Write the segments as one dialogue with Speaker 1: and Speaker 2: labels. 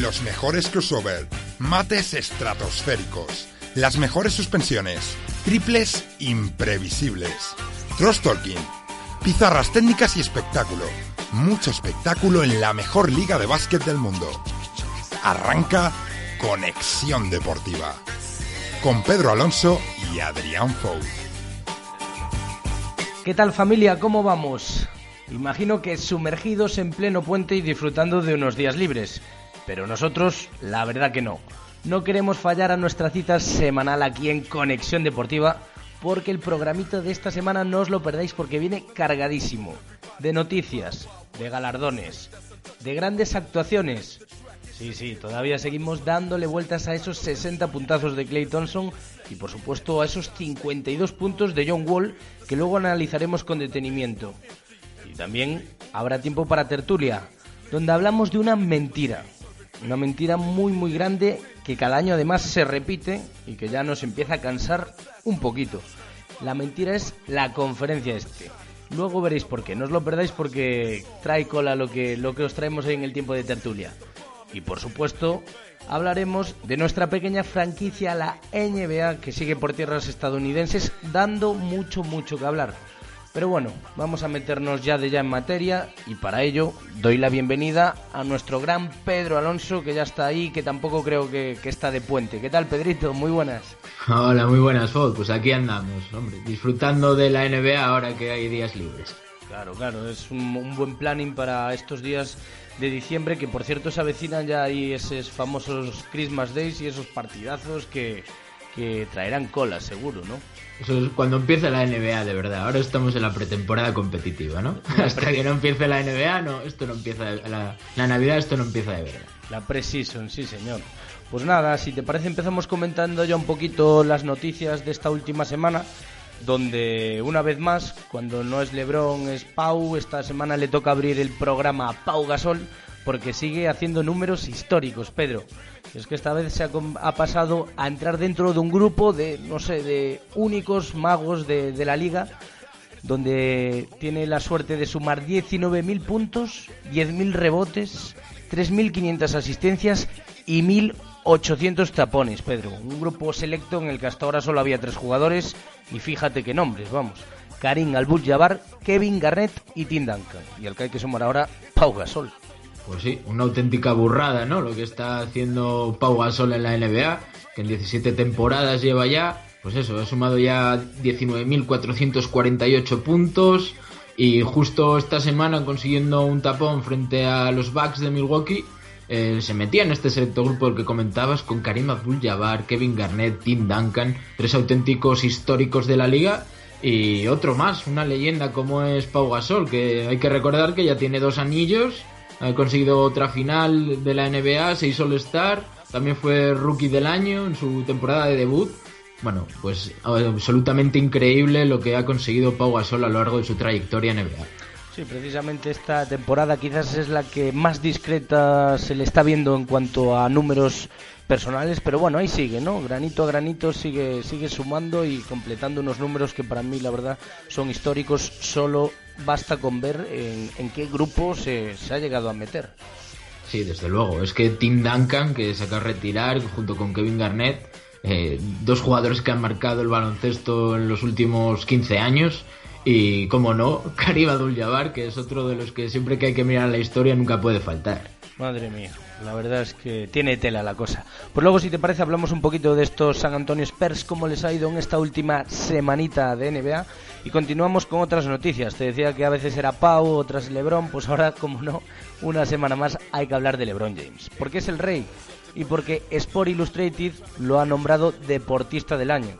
Speaker 1: Los mejores crossover, mates estratosféricos, las mejores suspensiones, triples imprevisibles, cross talking, pizarras técnicas y espectáculo. Mucho espectáculo en la mejor liga de básquet del mundo. Arranca Conexión Deportiva con Pedro Alonso y Adrián Fou.
Speaker 2: ¿Qué tal familia? ¿Cómo vamos? Imagino que sumergidos en pleno puente y disfrutando de unos días libres. Pero nosotros, la verdad que no. No queremos fallar a nuestra cita semanal aquí en Conexión Deportiva porque el programito de esta semana no os lo perdáis porque viene cargadísimo de noticias, de galardones, de grandes actuaciones. Sí, sí, todavía seguimos dándole vueltas a esos 60 puntazos de Clay Thompson y por supuesto a esos 52 puntos de John Wall que luego analizaremos con detenimiento. Y también habrá tiempo para tertulia, donde hablamos de una mentira. Una mentira muy muy grande que cada año además se repite y que ya nos empieza a cansar un poquito. La mentira es la conferencia este. Luego veréis por qué. No os lo perdáis porque trae cola lo que, lo que os traemos hoy en el tiempo de tertulia. Y por supuesto, hablaremos de nuestra pequeña franquicia, la NBA, que sigue por tierras estadounidenses, dando mucho, mucho que hablar. Pero bueno, vamos a meternos ya de ya en materia y para ello doy la bienvenida a nuestro gran Pedro Alonso, que ya está ahí, que tampoco creo que, que está de puente. ¿Qué tal, Pedrito? Muy buenas.
Speaker 3: Hola, muy buenas, Fod. Pues aquí andamos, hombre, disfrutando de la NBA ahora que hay días libres.
Speaker 2: Claro, claro, es un, un buen planning para estos días de diciembre, que por cierto se avecinan ya ahí esos famosos Christmas Days y esos partidazos que, que traerán cola, seguro, ¿no?
Speaker 3: Eso es cuando empiece la NBA, de verdad. Ahora estamos en la pretemporada competitiva, ¿no? Hasta que no empiece la NBA, no, esto no empieza, la, la Navidad esto no empieza de verdad.
Speaker 2: La pre-season, sí señor. Pues nada, si te parece empezamos comentando ya un poquito las noticias de esta última semana, donde una vez más, cuando no es Lebron, es Pau, esta semana le toca abrir el programa a Pau Gasol, porque sigue haciendo números históricos, Pedro. Es que esta vez se ha, ha, pasado a entrar dentro de un grupo de, no sé, de únicos magos de, la liga, donde tiene la suerte de sumar 19.000 puntos, 10.000 rebotes, 3.500 asistencias y 1.800 tapones, Pedro. Un grupo selecto en el que hasta ahora solo había tres jugadores y fíjate qué nombres, vamos. Karim Abdul-Jabbar, Kevin Garnett y Tim Duncan. Y al que hay que sumar ahora, Pau Gasol.
Speaker 3: Pues sí, una auténtica burrada, ¿no? Lo que está haciendo Pau Gasol en la NBA, que en 17 temporadas lleva ya, pues eso, ha sumado ya 19.448 puntos y justo esta semana consiguiendo un tapón frente a los Bucks de Milwaukee, eh, se metía en este selecto grupo del que comentabas con Karim Abdul-Jabbar, Kevin Garnett, Tim Duncan, tres auténticos históricos de la liga y otro más, una leyenda como es Pau Gasol, que hay que recordar que ya tiene dos anillos ha conseguido otra final de la NBA, seis All-Star, también fue rookie del año en su temporada de debut. Bueno, pues absolutamente increíble lo que ha conseguido Pau Gasol a lo largo de su trayectoria en NBA.
Speaker 2: Sí, precisamente esta temporada quizás es la que más discreta se le está viendo en cuanto a números personales, pero bueno, ahí sigue, ¿no? Granito a granito sigue, sigue sumando y completando unos números que para mí, la verdad, son históricos. Solo basta con ver en, en qué grupo se, se, ha llegado a meter.
Speaker 3: Sí, desde luego. Es que Tim Duncan, que se acaba de retirar junto con Kevin Garnett, eh, dos jugadores que han marcado el baloncesto en los últimos 15 años. Y, como no, Karim Abdul-Jabbar, que es otro de los que siempre que hay que mirar la historia nunca puede faltar.
Speaker 2: Madre mía, la verdad es que tiene tela la cosa. Pues luego, si te parece, hablamos un poquito de estos San Antonio Spurs, cómo les ha ido en esta última semanita de NBA. Y continuamos con otras noticias. Te decía que a veces era Pau, otras LeBron, pues ahora, como no, una semana más hay que hablar de LeBron James. Porque es el rey y porque Sport Illustrated lo ha nombrado deportista del año.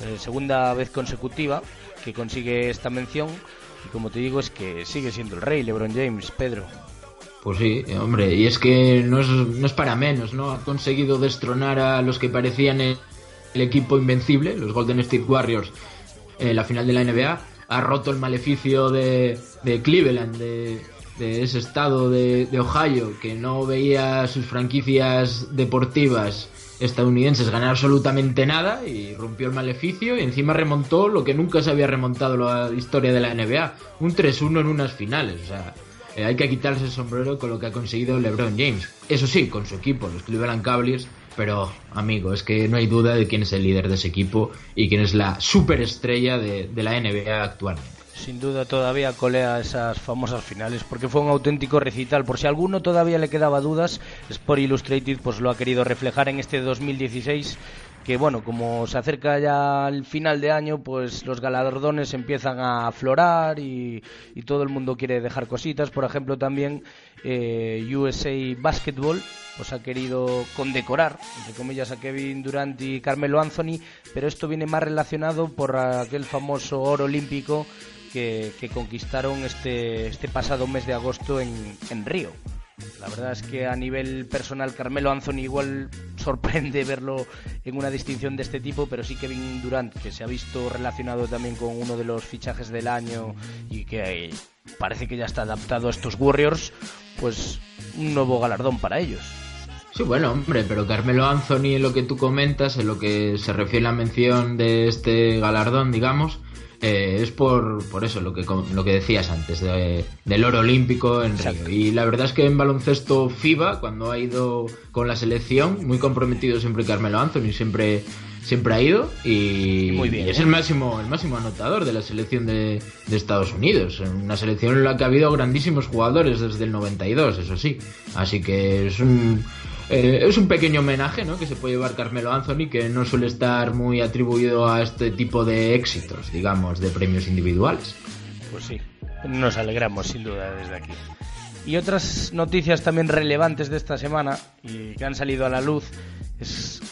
Speaker 2: Eh, segunda vez consecutiva que consigue esta mención. Y como te digo, es que sigue siendo el rey LeBron James, Pedro.
Speaker 3: Pues sí, hombre, y es que no es, no es para menos, ¿no? Ha conseguido destronar a los que parecían el, el equipo invencible, los Golden State Warriors, en la final de la NBA. Ha roto el maleficio de, de Cleveland, de, de, ese estado de, de, Ohio, que no veía sus franquicias deportivas estadounidenses ganar absolutamente nada y rompió el maleficio y encima remontó lo que nunca se había remontado la historia de la NBA, un 3-1 en unas finales, o sea, eh, hay que quitarse el sombrero con lo que ha conseguido LeBron James. Eso sí, con su equipo, los Cleveland Cavaliers, pero amigo, es que no hay duda de quién es el líder de ese equipo y quién es la superestrella de, la NBA actualmente.
Speaker 2: Sin duda todavía colea esas famosas finales porque fue un auténtico recital. Por si alguno todavía le quedaba dudas, Sport Illustrated pues lo ha querido reflejar en este 2016 que bueno, como se acerca ya el final de año, pues los galardones empiezan a aflorar y, todo el mundo quiere dejar cositas. Por ejemplo, también eh, USA Basketball pues ha querido condecorar, entre comillas, a Kevin Durant y Carmelo Anthony, pero esto viene más relacionado por aquel famoso oro olímpico que, conquistaron este, este pasado mes de agosto en, en Río. La verdad es que a nivel personal Carmelo Anthony igual sorprende verlo en una distinción de este tipo, pero sí Kevin Durant, que se ha visto relacionado también con uno de los fichajes del año y que parece que ya está adaptado a estos Warriors, pues un nuevo galardón para ellos.
Speaker 3: Sí, bueno, hombre, pero Carmelo Anthony, en lo que tú comentas, en lo que se refiere a la mención de este galardón, digamos, eh, es por, por eso, lo que, lo que decías antes, del oro olímpico en Río. Y la verdad es que en baloncesto FIBA, cuando ha ido con la selección, muy comprometido siempre Carmelo Anthony, siempre siempre ha ido y, Muy bien, es el ¿eh? máximo el máximo anotador de la selección de, de, Estados Unidos una selección en la que ha habido grandísimos jugadores desde el 92 eso sí así que es un eh, es un pequeño homenaje ¿no? que se puede llevar Carmelo Anthony, que no suele estar muy atribuido a este tipo de éxitos, digamos, de premios individuales.
Speaker 2: Pues sí, nos alegramos sin duda desde aquí. Y otras noticias también relevantes de esta semana y que han salido a la luz,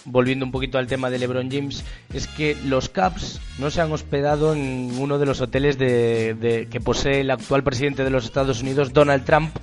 Speaker 2: volviendo un poquito al tema de LeBron James, es que los Caps no se han hospedado en uno de los hoteles de, que posee el actual presidente de los Estados Unidos, Donald Trump,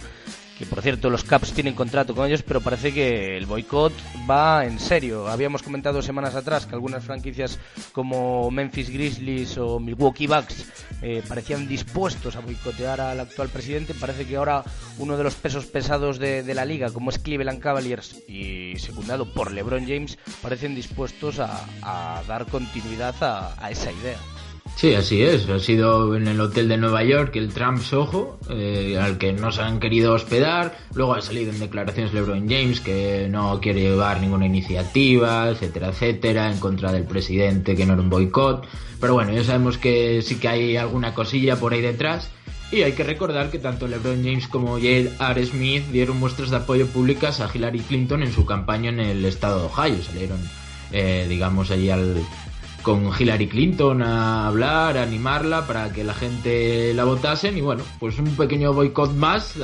Speaker 2: que por cierto los Caps tienen contrato con ellos, pero parece que el boicot va en serio. Habíamos comentado semanas atrás que algunas franquicias como Memphis Grizzlies o Milwaukee Bucks eh, parecían dispuestos a boicotear al actual presidente. Parece que ahora uno de los pesos pesados de, la liga, como es Cleveland Cavaliers y secundado por LeBron James, parecen dispuestos a, dar continuidad a esa idea.
Speaker 3: Sí, así es. Ha sido en el hotel de Nueva York el Trump Soho, eh, al que no se han querido hospedar. Luego ha salido en declaraciones LeBron James que no quiere llevar ninguna iniciativa, etcétera, etcétera, en contra del presidente, que no era un boicot. Pero bueno, ya sabemos que sí que hay alguna cosilla por ahí detrás. Y hay que recordar que tanto LeBron James como J.R. Smith dieron muestras de apoyo públicas a Hillary Clinton en su campaña en el estado de Ohio. Salieron, eh, digamos, allí al, con Hillary Clinton a hablar, a animarla para que la gente la votasen y bueno, pues un pequeño boicot más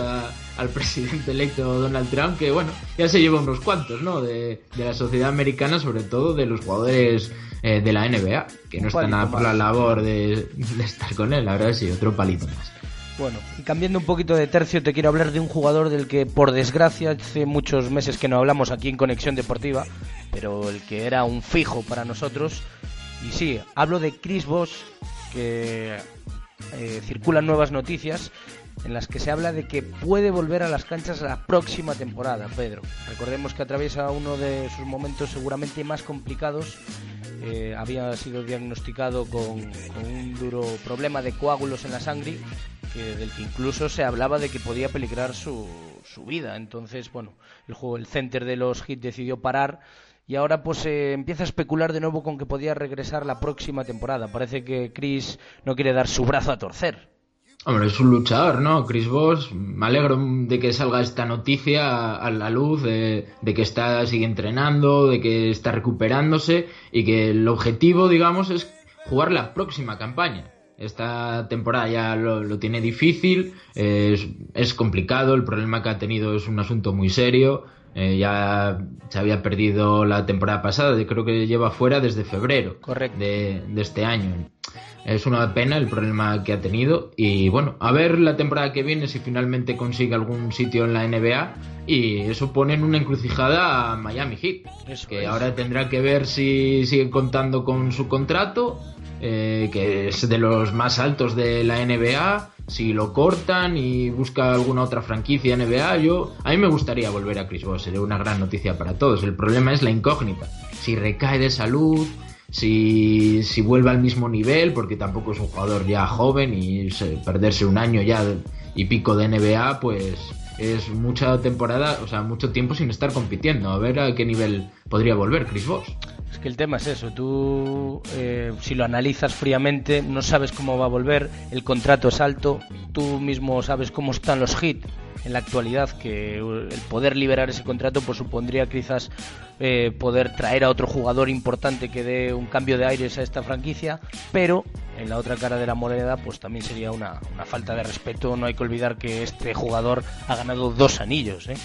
Speaker 3: al presidente electo Donald Trump que bueno, ya se lleva unos cuantos, ¿no? De, la sociedad americana, sobre todo de los jugadores eh, de la NBA, que no están a por la labor de, estar con él, la verdad sí, otro palito más.
Speaker 2: Bueno, y cambiando un poquito de tercio, te quiero hablar de un jugador del que, por desgracia, hace muchos meses que no hablamos aquí en Conexión Deportiva, pero el que era un fijo para nosotros, y sí, hablo de Chris Bosch, que eh, circulan nuevas noticias en las que se habla de que puede volver a las canchas la próxima temporada, Pedro. Recordemos que atraviesa uno de sus momentos seguramente más complicados. Eh, había sido diagnosticado con, un duro problema de coágulos en la sangre, que, del que incluso se hablaba de que podía peligrar su, su vida. Entonces, bueno, el juego, el center de los hits decidió parar y ahora pues se empieza a especular de nuevo con que podía regresar la próxima temporada. Parece que Chris no quiere dar su brazo a torcer.
Speaker 3: Hombre, es un luchador, ¿no? Chris Voss, me alegro de que salga esta noticia a la luz, de, que está, sigue entrenando, de que está recuperándose y que el objetivo, digamos, es jugar la próxima campaña. Esta temporada ya lo, tiene difícil, es complicado, el problema que ha tenido es un asunto muy serio, eh, ya se había perdido la temporada pasada, yo creo que lleva fuera desde febrero De, de, este año. Es una pena el problema que ha tenido y bueno, a ver la temporada que viene si finalmente consigue algún sitio en la NBA y eso pone en una encrucijada a Miami Heat, que ahora tendrá que ver si sigue contando con su contrato, eh, que es de los más altos de la NBA si lo cortan y busca alguna otra franquicia NBA, yo a mí me gustaría volver a Chris Bosh, sería una gran noticia para todos. El problema es la incógnita. Si recae de salud, si, si vuelve al mismo nivel, porque tampoco es un jugador ya joven y perderse un año ya y pico de NBA, pues es mucha temporada, o sea, mucho tiempo sin estar compitiendo. A ver a qué nivel podría volver Chris Bosh.
Speaker 2: Que el tema es eso, tú eh, si lo analizas fríamente no sabes cómo va a volver, el contrato es alto, tú mismo sabes cómo están los hits en la actualidad, que el poder liberar ese contrato pues supondría quizás eh, poder traer a otro jugador importante que dé un cambio de aires a esta franquicia, pero en la otra cara de la moneda pues también sería una, una falta de respeto, no hay que olvidar que este jugador ha ganado dos anillos, ¿eh?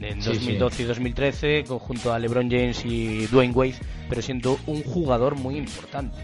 Speaker 2: En 2012 y 2013 junto a LeBron James y Dwayne Wade, pero siendo un jugador muy importante.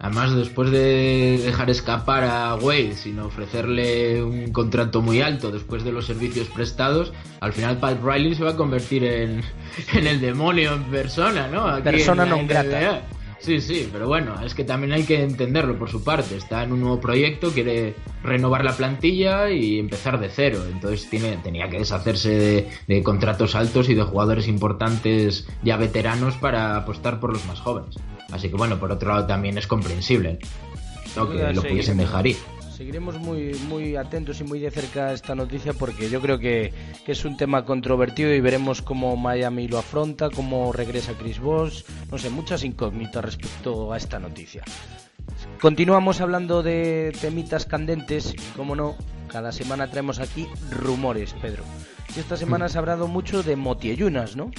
Speaker 3: Además, después de dejar escapar a Wade sin ofrecerle un contrato muy alto después de los servicios prestados, al final Pat Riley se va a convertir en, en el demonio en persona, ¿no?
Speaker 2: persona no grata.
Speaker 3: Sí, sí, pero bueno, es que también hay que entenderlo por su parte. Está en un nuevo proyecto, quiere renovar la plantilla y empezar de cero. Entonces tiene, tenía que deshacerse de, contratos altos y de jugadores importantes ya veteranos para apostar por los más jóvenes. Así que bueno, por otro lado también es comprensible que lo pudiesen dejar ir
Speaker 2: seguiremos muy, muy atentos y muy de cerca a esta noticia porque yo creo que, es un tema controvertido y veremos cómo Miami lo afronta, cómo regresa Chris Bosh, no sé, muchas incógnitas respecto a esta noticia. Continuamos hablando de temitas candentes y, como no, cada semana traemos aquí rumores, Pedro. Y esta semana se ha hablado mucho de Motieyunas, ¿no?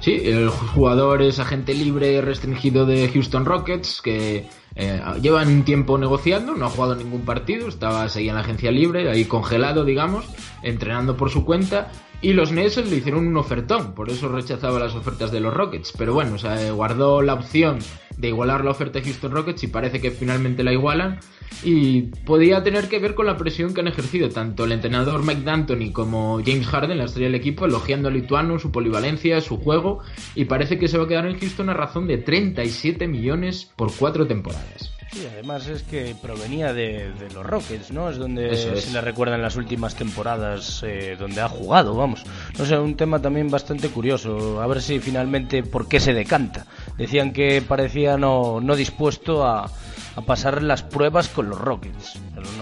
Speaker 3: Sí, el jugador es agente libre restringido de Houston Rockets, que eh, llevan un tiempo negociando, no ha jugado ningún partido, estaba seguía en la agencia libre, ahí congelado, digamos, entrenando por su cuenta, y los Nets le hicieron un ofertón, por eso rechazaba las ofertas de los Rockets. Pero bueno, o sea, guardó la opción de igualar la oferta de Houston Rockets y parece que finalmente la igualan. Y podía tener que ver con la presión que han ejercido tanto el entrenador Mike D'Antoni como James Harden, la estrella del equipo, elogiando al lituano, su polivalencia, su juego. Y parece que se va a quedar en Houston a razón de 37 millones por cuatro temporadas.
Speaker 2: Sí, además es que provenía de, los Rockets, ¿no? Es donde se le recuerdan las últimas temporadas eh, donde ha jugado, vamos. No sé, un tema también bastante curioso. A ver si finalmente por qué se decanta. Decían que parecía no, no dispuesto a, a pasar las pruebas con los Rockets.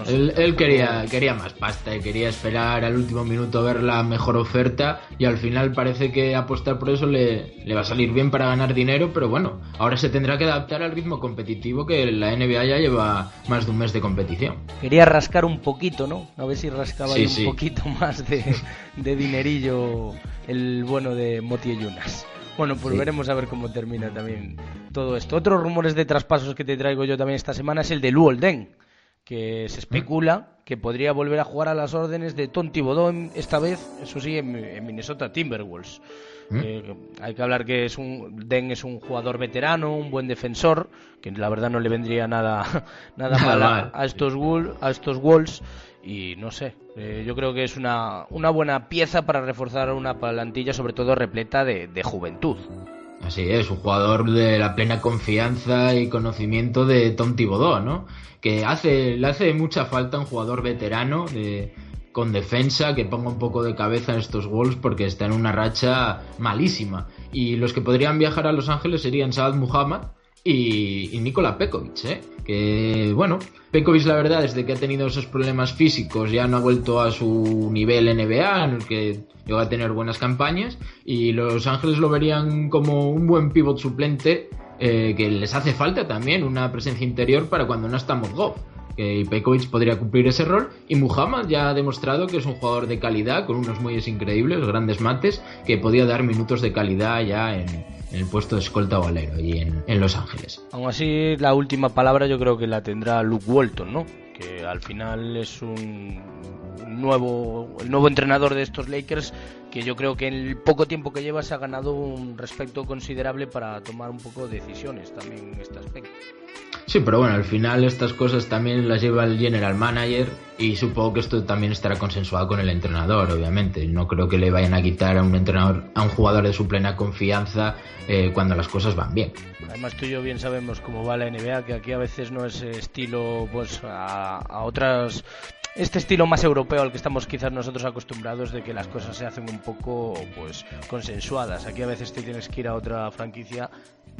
Speaker 3: él, quería, quería más pasta y quería esperar al último minuto ver la mejor oferta y al final parece que apostar por eso le, le va a salir bien para ganar dinero, pero bueno, ahora se tendrá que adaptar al ritmo competitivo que la NBA ya lleva más de un mes de competición.
Speaker 2: Quería rascar un poquito, ¿no? A ver si rascaba un poquito más de, de dinerillo el bueno de Moti Yunas. Bueno, pues veremos a ver cómo termina también todo esto. Otros rumores de traspasos que te traigo yo también esta semana es el de Luol Deng, que se especula que podría volver a jugar a las órdenes de Tom Thibodeau, esta vez, eso sí, en, Minnesota Timberwolves. ¿Mm? Eh, hay que hablar que es un Den es un jugador veterano, un buen defensor, que la verdad no le vendría nada nada mal a, estos a estos Wolves y no sé, eh, yo creo que es una, una buena pieza para reforzar una plantilla sobre todo repleta de, juventud.
Speaker 3: Así es, un jugador de la plena confianza y conocimiento de Tom Thibodeau, ¿no? Que hace, le hace mucha falta un jugador veterano de, con defensa que ponga un poco de cabeza en estos Wolves porque está en una racha malísima. Y los que podrían viajar a Los Ángeles serían Saad Muhammad y, Nikola Pekovic, ¿eh? Que, bueno, Pekovic, la verdad, desde que ha tenido esos problemas físicos, ya no ha vuelto a su nivel NBA, en el que llegó a tener buenas campañas, y los Ángeles lo verían como un buen pivot suplente, eh, que les hace falta también una presencia interior para cuando no estamos Goff. y Pekovic podría cumplir ese rol, y Muhammad ya ha demostrado que es un jugador de calidad, con unos muelles increíbles, grandes mates, que podía dar minutos de calidad ya en, en el puesto de escolta o y en, en, Los Ángeles.
Speaker 2: Aún así, la última palabra yo creo que la tendrá Luke Walton, ¿no? Que al final es un nuevo, el nuevo entrenador de estos Lakers que yo creo que en el poco tiempo que lleva se ha ganado un respeto considerable para tomar un poco de decisiones también en este aspecto.
Speaker 3: Sí, pero bueno, al final estas cosas también las lleva el general manager y supongo que esto también estará consensuado con el entrenador, obviamente. No creo que le vayan a quitar a un entrenador, a un jugador de su plena confianza eh, cuando las cosas van bien.
Speaker 2: Además tú y yo bien sabemos cómo va la NBA, que aquí a veces no es estilo pues a, a otras este estilo más europeo al que estamos quizás nosotros acostumbrados de que las cosas se hacen un poco pues consensuadas. Aquí a veces te tienes que ir a otra franquicia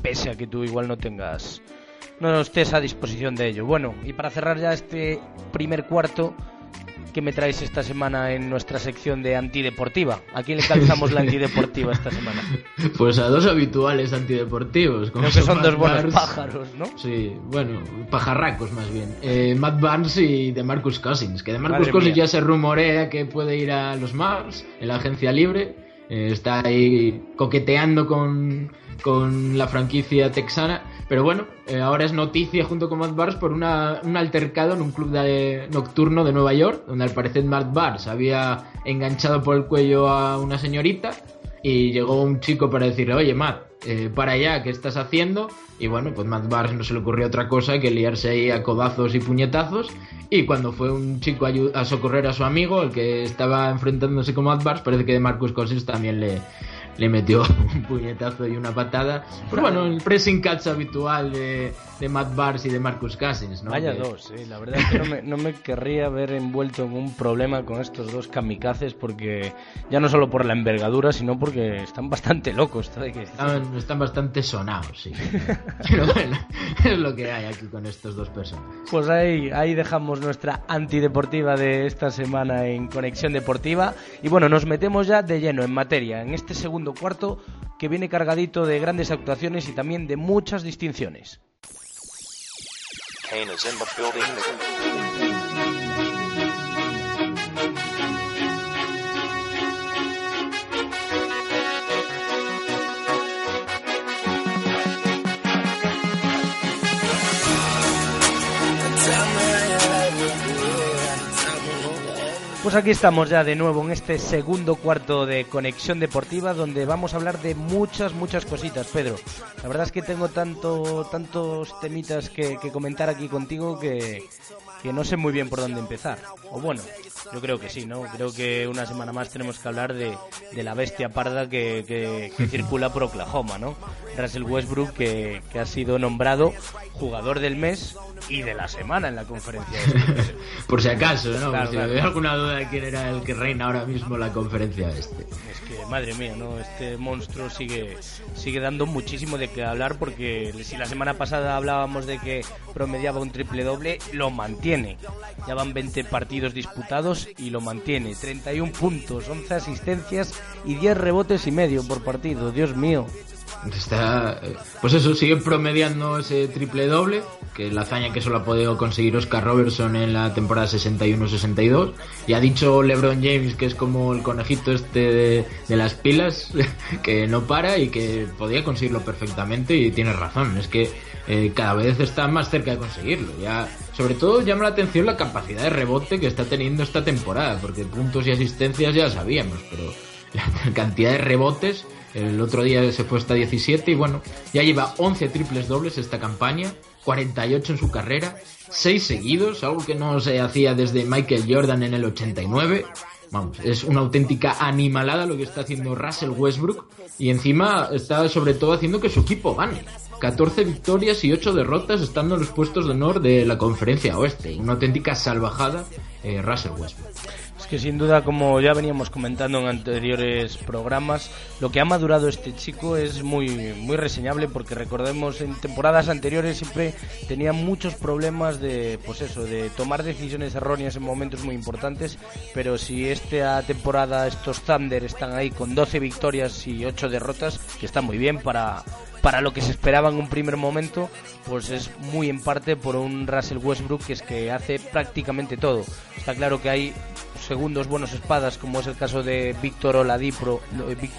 Speaker 2: pese a que tú igual no tengas no estés a disposición de ello. Bueno, y para cerrar ya este primer cuarto, ¿qué me traes esta semana en nuestra sección de antideportiva? ¿A quién le calzamos la antideportiva esta semana?
Speaker 3: Pues a dos habituales antideportivos.
Speaker 2: Como Creo que son dos buenos pájaros, ¿no?
Speaker 3: Sí, bueno, pajarracos más bien. Eh, Matt Barnes y de Marcus Cousins. Que de Marcus Cousins ya se rumorea que puede ir a los Mavs en la agencia libre. Eh, está ahí coqueteando con, con la franquicia texana. Pero bueno, eh, ahora es noticia junto con Matt Barnes por una, un altercado en un club de, nocturno de Nueva York, donde al parecer Matt Barnes había enganchado por el cuello a una señorita y llegó un chico para decirle, oye Matt, eh, para allá, ¿qué estás haciendo? Y bueno, pues Matt Barnes no se le ocurrió otra cosa que liarse ahí a codazos y puñetazos. Y cuando fue un chico a, socorrer a su amigo, el que estaba enfrentándose con Matt Barnes, parece que de Marcus Cousins también le, le metió un puñetazo y una patada. Pero bueno, el pressing catch habitual de, de Matt Barnes y de Marcus Cousins, ¿no?
Speaker 2: Vaya dos, sí. La verdad es que no me, no me, querría ver envuelto en un problema con estos dos kamikazes porque ya no solo por la envergadura, sino porque están bastante locos.
Speaker 3: Están, están, bastante sonados, sí. Pero bueno, es lo que hay aquí con estos dos personas.
Speaker 2: Pues ahí, ahí dejamos nuestra antideportiva de esta semana en Conexión Deportiva. Y bueno, nos metemos ya de lleno en materia, en este segundo cuarto que viene cargadito de grandes actuaciones y también de muchas distinciones. Pues aquí estamos ya de nuevo en este segundo cuarto de Conexión Deportiva donde vamos a hablar de muchas, muchas cositas, Pedro. La verdad es que tengo tanto, tantos temitas que, comentar aquí contigo que, que no sé muy bien por dónde empezar. O bueno, yo creo que sí, ¿no? Creo que una semana más tenemos que hablar de, de la bestia parda que, que, circula por Oklahoma, ¿no? Russell Westbrook, que, que ha sido nombrado jugador del mes y de la semana en la conferencia.
Speaker 3: Por si acaso, ¿no? Si había alguna duda de quién era el que reina ahora mismo la conferencia este.
Speaker 2: Es que, madre mía, ¿no? Este monstruo sigue, sigue dando muchísimo de qué hablar porque si la semana pasada hablábamos de que promediaba un triple doble, lo mantiene. Ya van 20 partidos disputados y lo mantiene. 31 puntos, 11 asistencias y 10 rebotes y medio por partido. Dios mío.
Speaker 3: Está, eh, pues eso, sigue promediando ese triple doble, que es la hazaña que solo ha podido conseguir Oscar Robertson en la temporada 61-62. Y ha dicho LeBron James que es como el conejito este de, las pilas, que no para y que podía conseguirlo perfectamente. Y tiene razón, es que eh, cada vez está más cerca de conseguirlo. Ya, sobre todo llama la atención la capacidad de rebote que está teniendo esta temporada, porque puntos y asistencias ya sabíamos, pero la cantidad de rebotes el otro día se fue hasta 17 y bueno, ya lleva 11 triples dobles esta campaña, 48 en su carrera, 6 seguidos, algo que no se hacía desde Michael Jordan en el 89. Vamos, es una auténtica animalada lo que está haciendo Russell Westbrook y encima está sobre todo haciendo que su equipo gane. 14 victorias y 8 derrotas estando en los puestos de honor de la conferencia oeste. Una auténtica salvajada eh, Russell Westbrook
Speaker 2: que sin duda, como ya veníamos comentando en anteriores programas, lo que ha madurado este chico es muy, muy reseñable porque recordemos en temporadas anteriores siempre tenía muchos problemas de, pues eso, de tomar decisiones erróneas en momentos muy importantes, pero si esta temporada estos Thunder están ahí con 12 victorias y 8 derrotas, que está muy bien para para lo que se esperaba en un primer momento, pues es muy en parte por un Russell Westbrook que es que hace prácticamente todo. Está claro que hay segundos buenos espadas, como es el caso de Víctor Oladipo,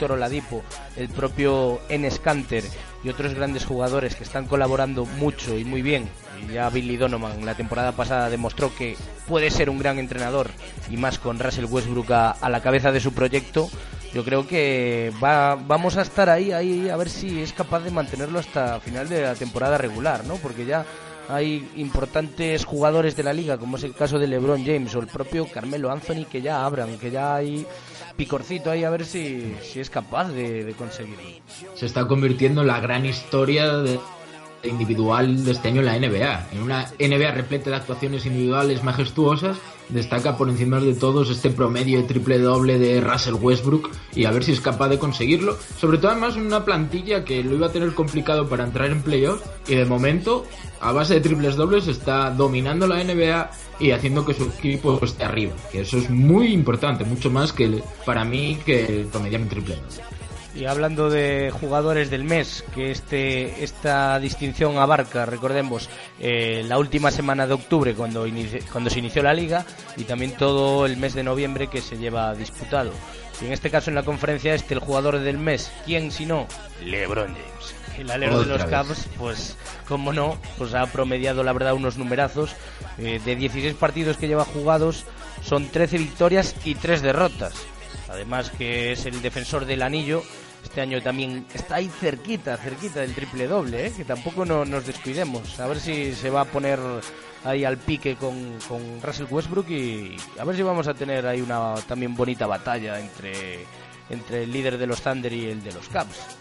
Speaker 2: Oladipo, el propio Enes Kanter y otros grandes jugadores que están colaborando mucho y muy bien. Ya Billy Donovan la temporada pasada demostró que puede ser un gran entrenador y más con Russell Westbrook a la cabeza de su proyecto yo creo que va, vamos a estar ahí, ahí a ver si es capaz de mantenerlo hasta final de la temporada regular, ¿no? Porque ya hay importantes jugadores de la liga, como es el caso de LeBron James o el propio Carmelo Anthony, que ya abran, que ya hay picorcito ahí a ver si, si es capaz de, de conseguirlo.
Speaker 3: Se está convirtiendo en la gran historia de individual de este año en la NBA. En una NBA repleta de actuaciones individuales majestuosas, destaca por encima de todos este promedio de triple doble de Russell Westbrook y a ver si es capaz de conseguirlo. Sobre todo además una plantilla que lo iba a tener complicado para entrar en playoffs y de momento a base de triples dobles está dominando la NBA y haciendo que su equipo esté arriba. Que eso es muy importante, mucho más que para mí que promediar un triple
Speaker 2: y hablando de jugadores del mes, que este esta distinción abarca, recordemos, eh, la última semana de octubre cuando, cuando se inició la liga y también todo el mes de noviembre que se lleva disputado. Y en este caso en la conferencia este, el jugador del mes, ¿quién si no? LeBron James. El alero de los Cavs, pues, como no, pues ha promediado la verdad unos numerazos. Eh, de 16 partidos que lleva jugados, son 13 victorias y 3 derrotas. Además que es el defensor del anillo este año también está ahí cerquita, cerquita del triple doble, ¿eh? que tampoco no, nos descuidemos. A ver si se va a poner ahí al pique con, con Russell Westbrook y a ver si vamos a tener ahí una también bonita batalla entre, entre el líder de los Thunder y el de los Cavs.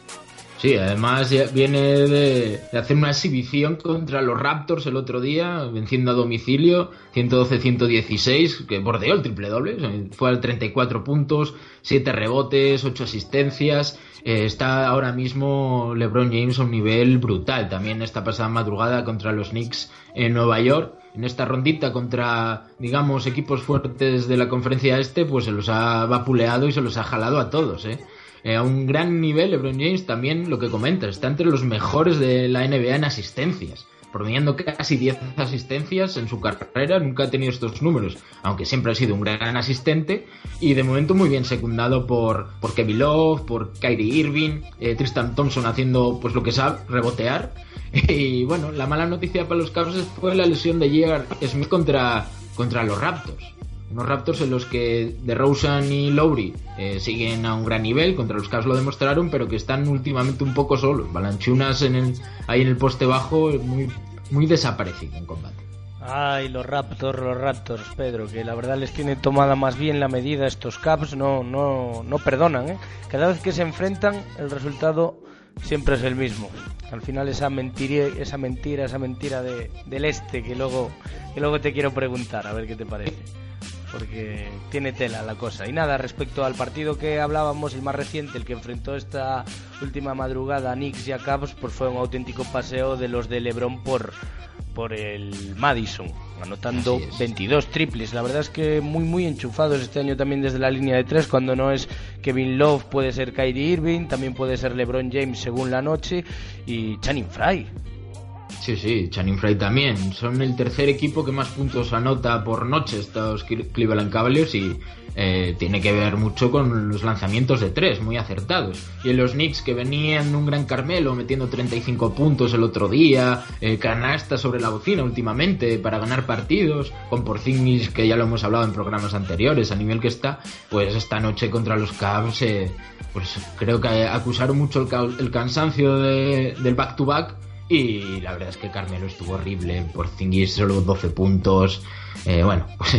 Speaker 3: Sí, además viene de, hacer una exhibición contra los Raptors el otro día, venciendo a domicilio, 112-116, que bordeó el triple doble, fue al 34 puntos, 7 rebotes, 8 asistencias, eh, está ahora mismo LeBron James a un nivel brutal, también esta pasada madrugada contra los Knicks en Nueva York, en esta rondita contra, digamos, equipos fuertes de la conferencia este, pues se los ha vapuleado y se los ha jalado a todos, ¿eh? Eh, a un gran nivel, LeBron James también lo que comenta, está entre los mejores de la NBA en asistencias, promediando casi 10 asistencias en su carrera, nunca ha tenido estos números, aunque siempre ha sido un gran asistente y de momento muy bien secundado por, por Kevin Love, por Kyrie Irving, eh, Tristan Thompson haciendo pues lo que sabe, rebotear. Y bueno, la mala noticia para los Cavs fue la lesión de J.R. Smith contra, contra los Raptors unos Raptors en los que DeRozan y Lowry eh, siguen a un gran nivel, contra los Cavs lo demostraron, pero que están últimamente un poco solos. Balanchunas en el, ahí en el poste bajo, muy, muy desaparecido en combate.
Speaker 2: Ay, los Raptors, los Raptors, Pedro, que la verdad les tiene tomada más bien la medida estos Caps, no, no, no perdonan, ¿eh? Cada vez que se enfrentan, el resultado siempre es el mismo. Al final esa mentira, esa mentira, esa mentira de, del este que luego, que luego te quiero preguntar, a ver qué te parece porque tiene tela la cosa. Y nada, respecto al partido que hablábamos, el más reciente, el que enfrentó esta última madrugada a Knicks y a Cavs, pues fue un auténtico paseo de los de LeBron por, por el Madison, anotando 22 triples. La verdad es que muy, muy enchufados este año también desde la línea de tres, cuando no es Kevin Love, puede ser Kyrie Irving, también puede ser LeBron James según la noche, y Channing Frye
Speaker 3: Sí, sí, Channing Frye también. Son el tercer equipo que más puntos anota por noche estos Cleveland Cavaliers y eh, tiene que ver mucho con los lanzamientos de tres, muy acertados. Y en los Knicks que venían un gran Carmelo metiendo 35 puntos el otro día, eh, canasta sobre la bocina últimamente para ganar partidos, con Porzingis que ya lo hemos hablado en programas anteriores, a nivel que está, pues esta noche contra los Cavs, eh, pues creo que acusaron mucho el, cansancio del back to back y la verdad es que Carmelo estuvo horrible, por Zingis solo 12 puntos. Eh, bueno, pues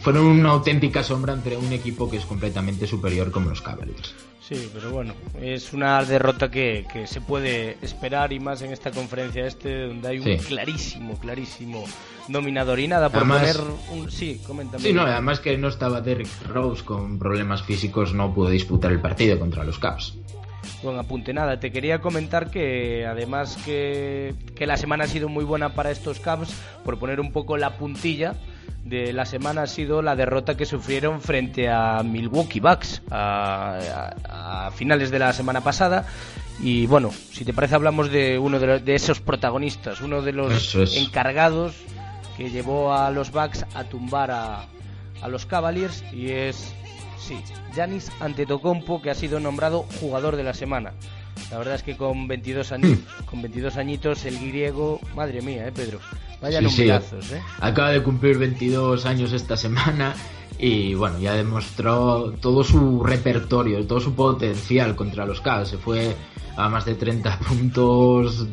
Speaker 3: fueron una auténtica sombra entre un equipo que es completamente superior como los Cavaliers.
Speaker 2: Sí, pero bueno, es una derrota que, que se puede esperar y más en esta conferencia este donde hay un clarísimo, clarísimo dominador y nada por poner un... Sí, coméntame.
Speaker 3: Sí, no, además que no estaba Derrick Rose con problemas físicos, no pudo disputar el partido contra los Cavs.
Speaker 2: Buen apunte, nada, te quería comentar que además que, la semana ha sido muy buena para estos Cavs, por poner un poco la puntilla de la semana ha sido la derrota que sufrieron frente a Milwaukee Bucks a, finales de la semana pasada. Y bueno, si te parece hablamos de uno de, de esos protagonistas, uno de los encargados que llevó a los Bucks a tumbar a, a los Cavaliers y es Sí, Yanis Antetokounmpo que ha sido nombrado jugador de la semana. La verdad es que con 22 años, hmm. con 22 añitos el griego, madre mía, eh, Pedro. Vaya sí, ¿eh?
Speaker 3: Acaba de cumplir 22 años esta semana y bueno, ya demostró todo su repertorio, todo su potencial contra los Cavs. Se fue a más de 30 puntos,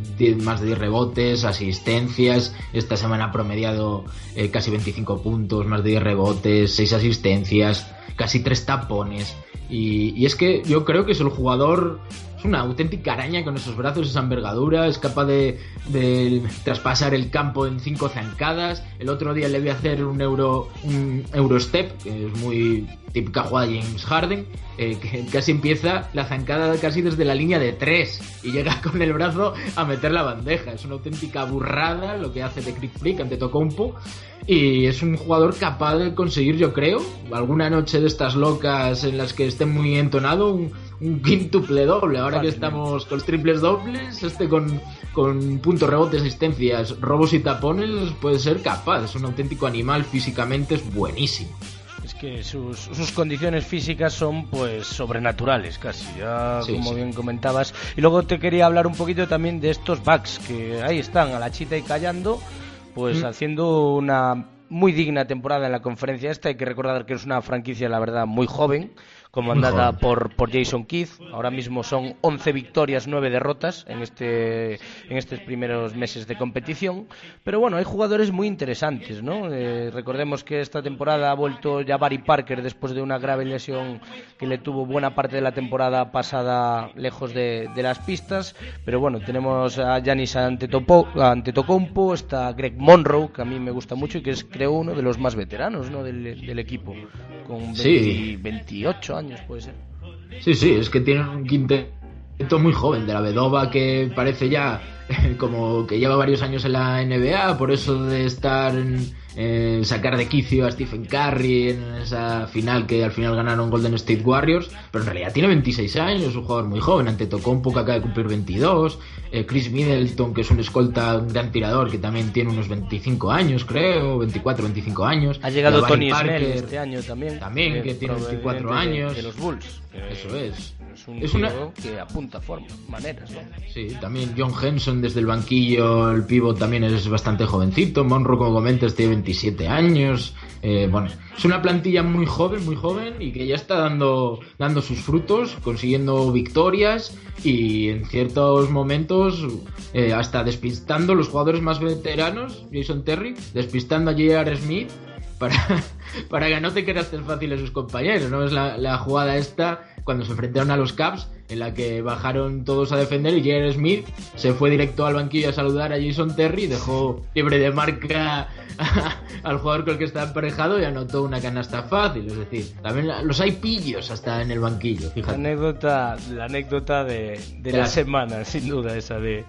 Speaker 3: más de 10 rebotes, asistencias. Esta semana ha promediado eh, casi 25 puntos, más de 10 rebotes, 6 asistencias casi tres tapones. Y, es que yo creo que es el jugador es una auténtica araña con esos brazos, esa envergadura, es capaz de, traspasar el campo en cinco zancadas. El otro día le a hacer un euro un Eurostep, que es muy típica jugada de James Harden, eh, que casi empieza la zancada casi desde la línea de tres y llega con el brazo a meter la bandeja. Es una auténtica burrada lo que hace de Crick Flick ante Tocompo y es un jugador capaz de conseguir, yo creo, alguna noche de estas locas en las que esté muy entonado, un quíntuple doble. Ahora que estamos con triples dobles, este con, con puntos, rebotes, asistencias, robos y tapones, puede ser capaz. Es un auténtico animal, físicamente es buenísimo.
Speaker 2: Es que sus, sus condiciones físicas son pues sobrenaturales casi, ya
Speaker 3: Sí,
Speaker 2: como
Speaker 3: sí.
Speaker 2: bien comentabas. Y luego te quería hablar un poquito también de estos backs que ahí están, a la chita y callando, pues
Speaker 3: Mm.
Speaker 2: haciendo una muy digna temporada en la conferencia esta. Hay que recordar que es una franquicia, la verdad, muy joven, comandada por, por Jason Keith. Ahora mismo son 11 victorias, 9 derrotas en, este, en estos primeros meses de competición. Pero bueno, hay jugadores muy interesantes, ¿no? Eh, recordemos que esta temporada ha vuelto ya Barry Parker después de una grave lesión que le tuvo buena parte de la temporada pasada lejos de, de las pistas. Pero bueno, tenemos a Antetopo- Antetokounmpo, está Greg Monroe, que a mí me gusta mucho y que es creo uno de los más veteranos ¿no? del, del equipo, con 20
Speaker 3: Sí.
Speaker 2: 28 años puede ser.
Speaker 3: Sí, sí, es que tienen un quinteto muy joven de la Vedova que parece ya como que lleva varios años en la NBA, por eso de estar en, eh, sacar de quicio a Stephen Curry en esa final que al final ganaron Golden State Warriors, pero en realidad tiene 26 años, es un jugador muy joven, ante Tocompo que acaba de cumplir 22, eh, Chris Middleton que es un escolta, un gran tirador que también tiene unos 25 años creo, 24, 25 años.
Speaker 2: Ha llegado Tony
Speaker 3: Parker,
Speaker 2: este año también.
Speaker 3: También,
Speaker 2: eh,
Speaker 3: que tiene 24
Speaker 2: proveniente de-
Speaker 3: años.
Speaker 2: De, los Bulls.
Speaker 3: Eso es.
Speaker 2: Es un
Speaker 3: Es una-
Speaker 2: que apunta forma, maneras, ¿no?
Speaker 3: Sí, también John Henson desde el banquillo, el pivot también es bastante jovencito. Monroe, como comentas, tiene 27 años. Eh, bueno, es una plantilla muy joven, muy joven y que ya está dando, dando sus frutos, consiguiendo victorias y en ciertos momentos eh, hasta despistando los jugadores más veteranos, Jason Terry, despistando a J.R. Smith para, para que no te quedas tan fácil a sus compañeros, ¿no? Es la, la jugada esta cuando se enfrentaron a los Caps, en la que bajaron todos a defender y J.R. Smith se fue directo al banquillo a saludar a Jason Terry, dejó libre de marca al jugador con el que estaba emparejado y anotó una canasta fácil. Es decir, también los hay pillos hasta en el banquillo,
Speaker 2: La
Speaker 3: fíjate.
Speaker 2: anécdota, la anécdota de, de la semana, sin duda, esa de,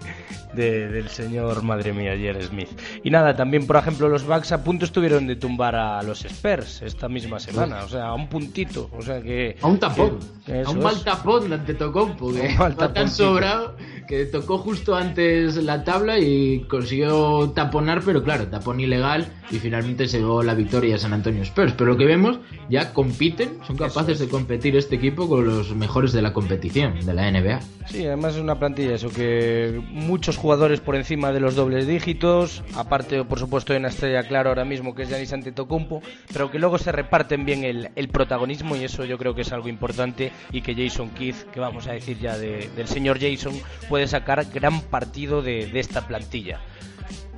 Speaker 2: de- del señor, madre mía, Jerry Smith. Y nada, también, por ejemplo, los Bucks a punto estuvieron de tumbar a los Spurs esta misma semana, o sea, a un puntito, o sea que...
Speaker 3: A un tapón,
Speaker 2: que-
Speaker 3: a un mal tapón ante Tocompo, que va tan sobrado que tocó justo antes la tabla y consiguió taponar, pero claro, tapón ilegal y finalmente se la victoria a San Antonio Spurs. Pero lo que vemos, ya compiten, son capaces de competir este equipo con los mejores de la competición, de la NBA.
Speaker 2: Sí, además es una plantilla eso, que muchos jugadores por encima de los dobles dígitos, aparte por supuesto de una estrella clara ahora mismo que es Giannis Antetokounmpo, pero que luego se reparten bien el, el protagonismo y eso yo creo que es algo importante y que Jason Keith, que vamos a decir ya de- del señor Jason, puede sacar gran partido de, de esta plantilla.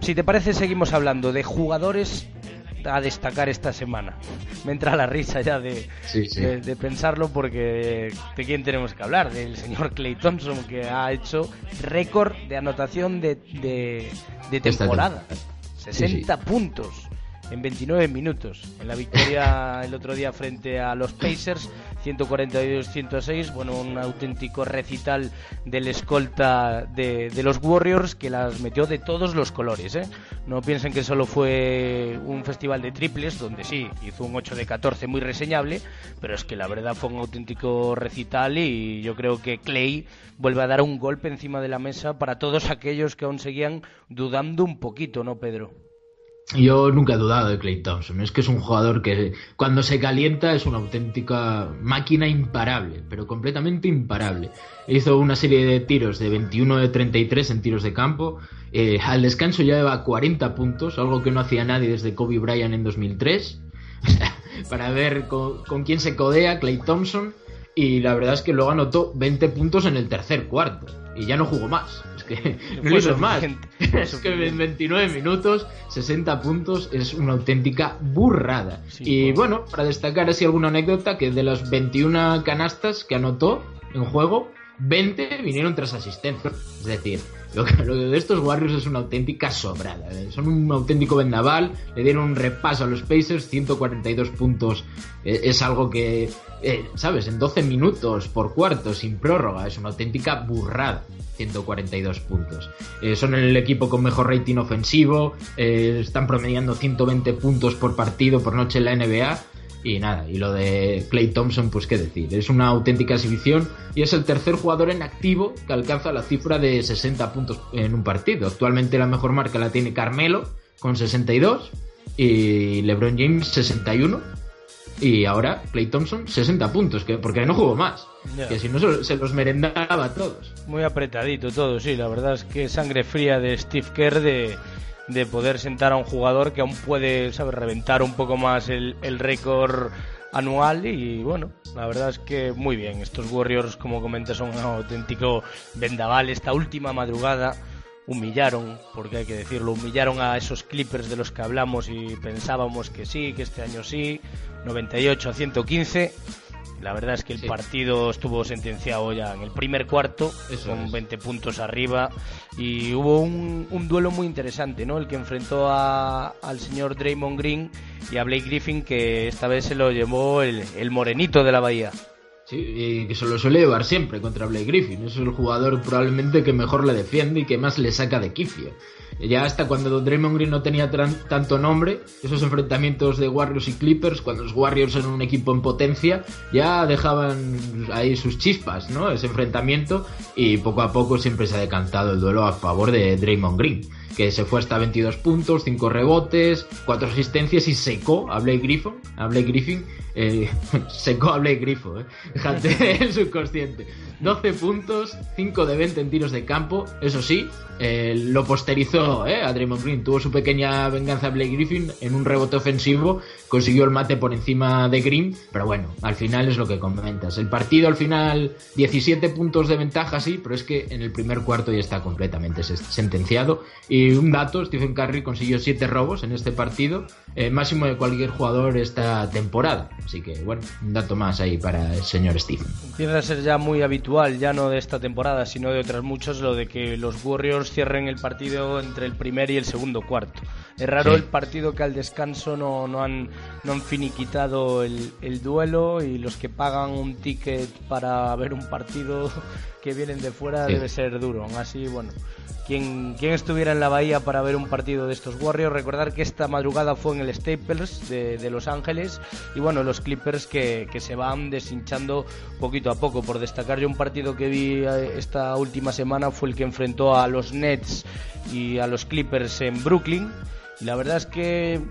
Speaker 2: Si te parece seguimos hablando de jugadores a destacar esta semana. Me entra la risa ya de,
Speaker 3: Sí, sí.
Speaker 2: de, de pensarlo porque de quién tenemos que hablar, del señor Clay Thompson que ha hecho récord de anotación de, de, temporada. 60 puntos en 29 minutos. En la victoria el otro día frente a los Pacers, 142-106. Bueno, un auténtico recital del escolta de, de los Warriors que las metió de todos los colores. ¿eh? No piensen que solo fue un festival de triples, donde sí, hizo un 8 de 14 muy reseñable, pero es que la verdad fue un auténtico recital y yo creo que Clay vuelve a dar un golpe encima de la mesa para todos aquellos que aún seguían dudando un poquito, ¿no, Pedro?
Speaker 3: Yo nunca he dudado de Clay Thompson. Es que es un jugador que cuando se calienta es una auténtica máquina imparable, pero completamente imparable. Hizo una serie de tiros de 21 de 33 en tiros de campo. Eh, al descanso ya lleva 40 puntos, algo que no hacía nadie desde Kobe Bryant en 2003. O sea, para ver con quién se codea Clay Thompson. Y la verdad es que luego anotó 20 puntos en el tercer cuarto. Y ya no jugó más. Que no hizo más. Es que en
Speaker 2: suficiente.
Speaker 3: 29 minutos, 60 puntos, es una auténtica burrada.
Speaker 2: Sí,
Speaker 3: y
Speaker 2: pues.
Speaker 3: bueno, para destacar así alguna anécdota, que de las 21 canastas que anotó en juego, 20 vinieron tras asistencia. Es decir, lo, que, lo de estos Warriors es una auténtica sobrada. ¿eh? Son un auténtico vendaval. Le dieron un repaso a los Pacers, 142 puntos. Eh, es algo que, eh, ¿sabes? En 12 minutos por cuarto, sin prórroga. Es una auténtica burrada. 142 puntos. son el equipo con mejor rating ofensivo. están promediando 120 puntos por partido por noche en la NBA. Y nada, y lo de Clay Thompson, pues qué decir, es una auténtica exhibición y es el tercer jugador en activo que alcanza la cifra de 60 puntos en un partido. Actualmente la mejor marca la tiene Carmelo con 62 y LeBron James 61 y ahora Clay Thompson 60 puntos, que porque no jugó más. Que si no se, los merendaba a todos.
Speaker 2: Muy apretadito todo, sí, la verdad es que sangre fría de Steve Kerr de de poder sentar a un jugador que aún puede saber reventar un poco más el, el récord anual y bueno, la verdad es que muy bien. Estos Warriors, como comentas, son un auténtico vendaval. Esta última madrugada humillaron, porque hay que decirlo, humillaron a esos Clippers de los que hablamos y pensábamos que sí, que este año sí, 98 a 115 la verdad es que el partido estuvo sentenciado ya en el primer cuarto, con 20 puntos arriba, y hubo un, duelo muy interesante, ¿no? El que enfrentó al señor Draymond Green y a Blake Griffin, que esta vez se lo llevó el, el morenito de la Bahía.
Speaker 3: Sí, y que se lo suele llevar siempre contra Blake Griffin. Es el jugador probablemente que mejor le defiende y que más le saca de quicio. Ya hasta cuando Draymond Green no tenía tanto nombre, esos enfrentamientos de Warriors y Clippers, cuando los Warriors eran un equipo en potencia, ya dejaban ahí sus chispas, ¿no? Ese enfrentamiento y poco a poco siempre se ha decantado el duelo a favor de Draymond Green, que se fue hasta 22 puntos, 5 rebotes, 4 asistencias y secó a Blake Griffin, a Blake Griffin eh, secó a Blake Griffin, ¿eh? Fíjate el subconsciente. 12 puntos, 5 de 20 en tiros de campo, eso sí, eh, lo posterizó eh, a Draymond Green. Tuvo su pequeña venganza a Blake Griffin en un rebote ofensivo, consiguió el mate por encima de Green, pero bueno, al final es lo que comentas. El partido al final, 17 puntos de ventaja, sí, pero es que en el primer cuarto ya está completamente sentenciado. Y un dato, Stephen Curry consiguió 7 robos en este partido, eh, máximo de cualquier jugador esta temporada. Así que bueno, un dato más ahí para el señor Stephen.
Speaker 2: Empieza a ser ya muy habitual, ya no de esta temporada, sino de otras muchas, lo de que los Warriors cierren el partido entre el primer y el segundo cuarto. Es raro el partido que al descanso no, no, han, no han finiquitado el, el duelo y los que pagan un ticket para ver un partido que vienen de fuera debe ser duro. Aún así, bueno, quien, quien, estuviera en la bahía para ver un partido de estos Warriors, recordar que esta madrugada fue en el Staples de, de Los Ángeles y bueno, los Clippers que, que, se van deshinchando poquito a poco. Por destacar yo un partido que vi eh, esta última semana fue el que enfrentó a los Nets y a los Clippers en Brooklyn la verdad es que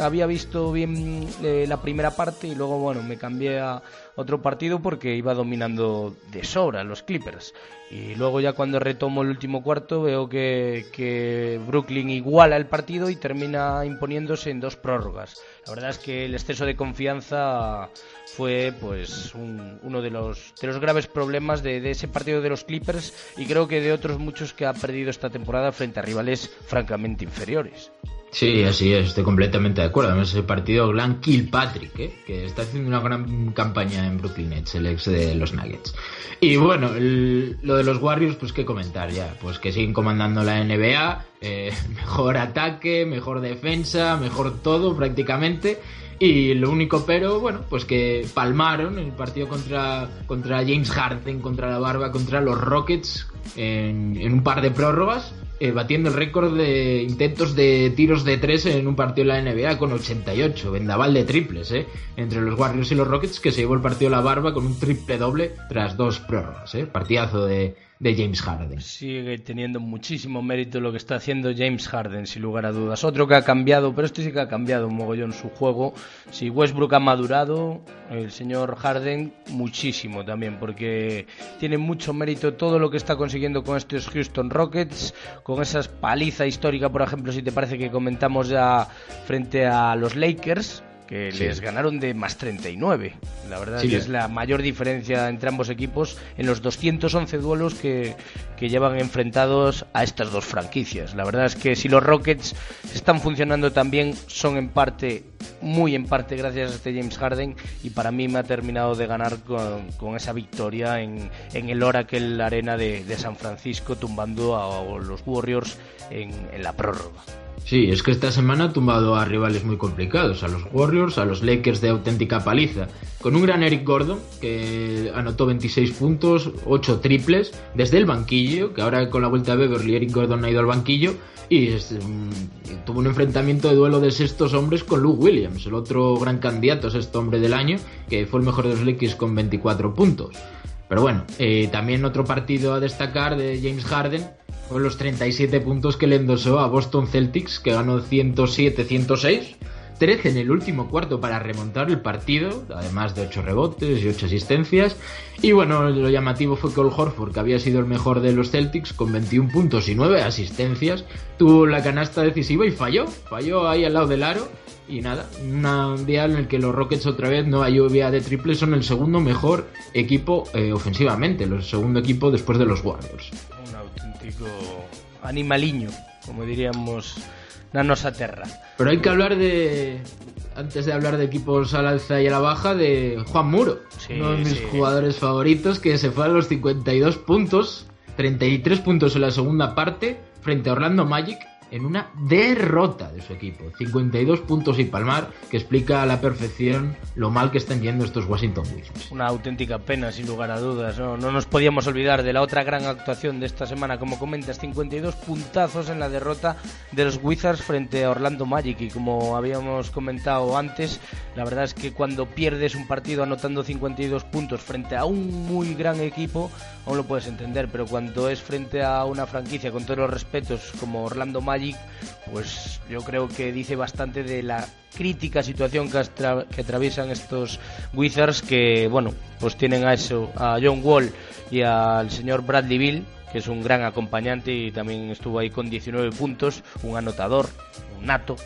Speaker 2: había visto bien eh, la primera parte y luego, bueno, me cambié a otro partido porque iba dominando de sobra los Clippers. Y luego ya cuando retomo el último cuarto veo que, Brooklyn iguala el partido y termina imponiéndose en dos prórrogas. La verdad es que el exceso de confianza fue pues uno de los, de los graves problemas de, de ese partido de los Clippers y creo que de otros muchos que ha perdido esta temporada frente a rivales francamente inferiores.
Speaker 3: Sí, así es, estoy completamente de acuerdo. Además, ese partido Glenn Kilpatrick, ¿eh? que está haciendo una gran campaña en Brooklyn Nets, el ex de los Nuggets. Y bueno, lo de los Warriors, pues qué comentar ya. Pues que siguen comandando la NBA, eh, mejor ataque, mejor defensa, mejor todo prácticamente. Y lo único pero, bueno, pues que palmaron el partido contra, contra James Harden, contra la Barba, contra los Rockets en, en un par de prórrogas eh, batiendo el récord de intentos de tiros de tres en un partido de la NBA con 88, vendaval de triples, ¿eh? Entre los Warriors y los Rockets que se llevó el partido a la barba con un triple doble tras dos prórrogas, ¿eh? Partidazo de, de James Harden.
Speaker 2: Sigue teniendo muchísimo mérito lo que está haciendo James Harden, sin lugar a dudas. Otro que ha cambiado, pero este sí que ha cambiado un mogollón su juego. Si Westbrook ha madurado, el señor Harden muchísimo también, porque tiene mucho mérito todo lo que está consiguiendo con estos Houston Rockets, con esa paliza histórica, por ejemplo, si te parece que comentamos ya frente a los Lakers que les ganaron de más 39. La verdad que es la mayor diferencia entre ambos equipos en los 211 duelos que, que, llevan enfrentados a estas dos franquicias. La verdad es que si los Rockets están funcionando también, son en parte, muy en parte, gracias a este James Harden y para mí me ha terminado de ganar con, con esa victoria en, en, el Oracle Arena de, de, San Francisco, tumbando a los Warriors en, en la prórroga.
Speaker 3: Sí, es que esta semana ha tumbado a rivales muy complicados, a los Warriors, a los Lakers de auténtica paliza, con un gran Eric Gordon que anotó 26 puntos, 8 triples desde el banquillo, que ahora con la vuelta de Beverly Eric Gordon ha ido al banquillo y mm, tuvo un enfrentamiento de duelo de sextos hombres con Luke Williams, el otro gran candidato sexto hombre del año, que fue el mejor de los Lakers con 24 puntos. Pero bueno, eh, también otro partido a destacar de James Harden con los 37 puntos que le endosó a Boston Celtics, que ganó 107-106. 13 en el último cuarto para remontar el partido, además de 8 rebotes y 8 asistencias. Y bueno, lo llamativo fue que Ol Horford, que había sido el mejor de los Celtics, con 21 puntos y 9 asistencias, tuvo la canasta decisiva y falló. Falló ahí al lado del aro. Y nada, un día en el que los Rockets otra vez no hay lluvia de triples, son el segundo mejor equipo eh, ofensivamente, el segundo equipo después de los Warriors
Speaker 2: animaliño, como diríamos na nosa terra.
Speaker 3: Pero hay que hablar de antes de hablar de equipos al alza y a la baja de Juan Muro, uno de mis jugadores favoritos que se fue a los 52 puntos, 33 puntos en la segunda parte frente a Orlando Magic en una derrota de su equipo. 52 puntos y palmar, que explica a la perfección lo mal que están yendo estos Washington Wizards.
Speaker 2: Una auténtica pena, sin lugar a dudas. No, no nos podíamos olvidar de la otra gran actuación de esta semana, como comentas, 52 puntazos en la derrota de los Wizards frente a Orlando Magic. Y como habíamos comentado antes, la verdad es que cuando pierdes un partido anotando 52 puntos frente a un muy gran equipo, aún lo puedes entender, pero cuando es frente a una franquicia, con todos los respetos, como Orlando Magic, pues yo creo que dice bastante de la crítica situación que, atraviesan estos Wizards que, bueno, pues tienen a eso, a John Wall y al señor Bradley Bill, que es un gran acompañante y también estuvo ahí con 19 puntos, un anotador, un nato,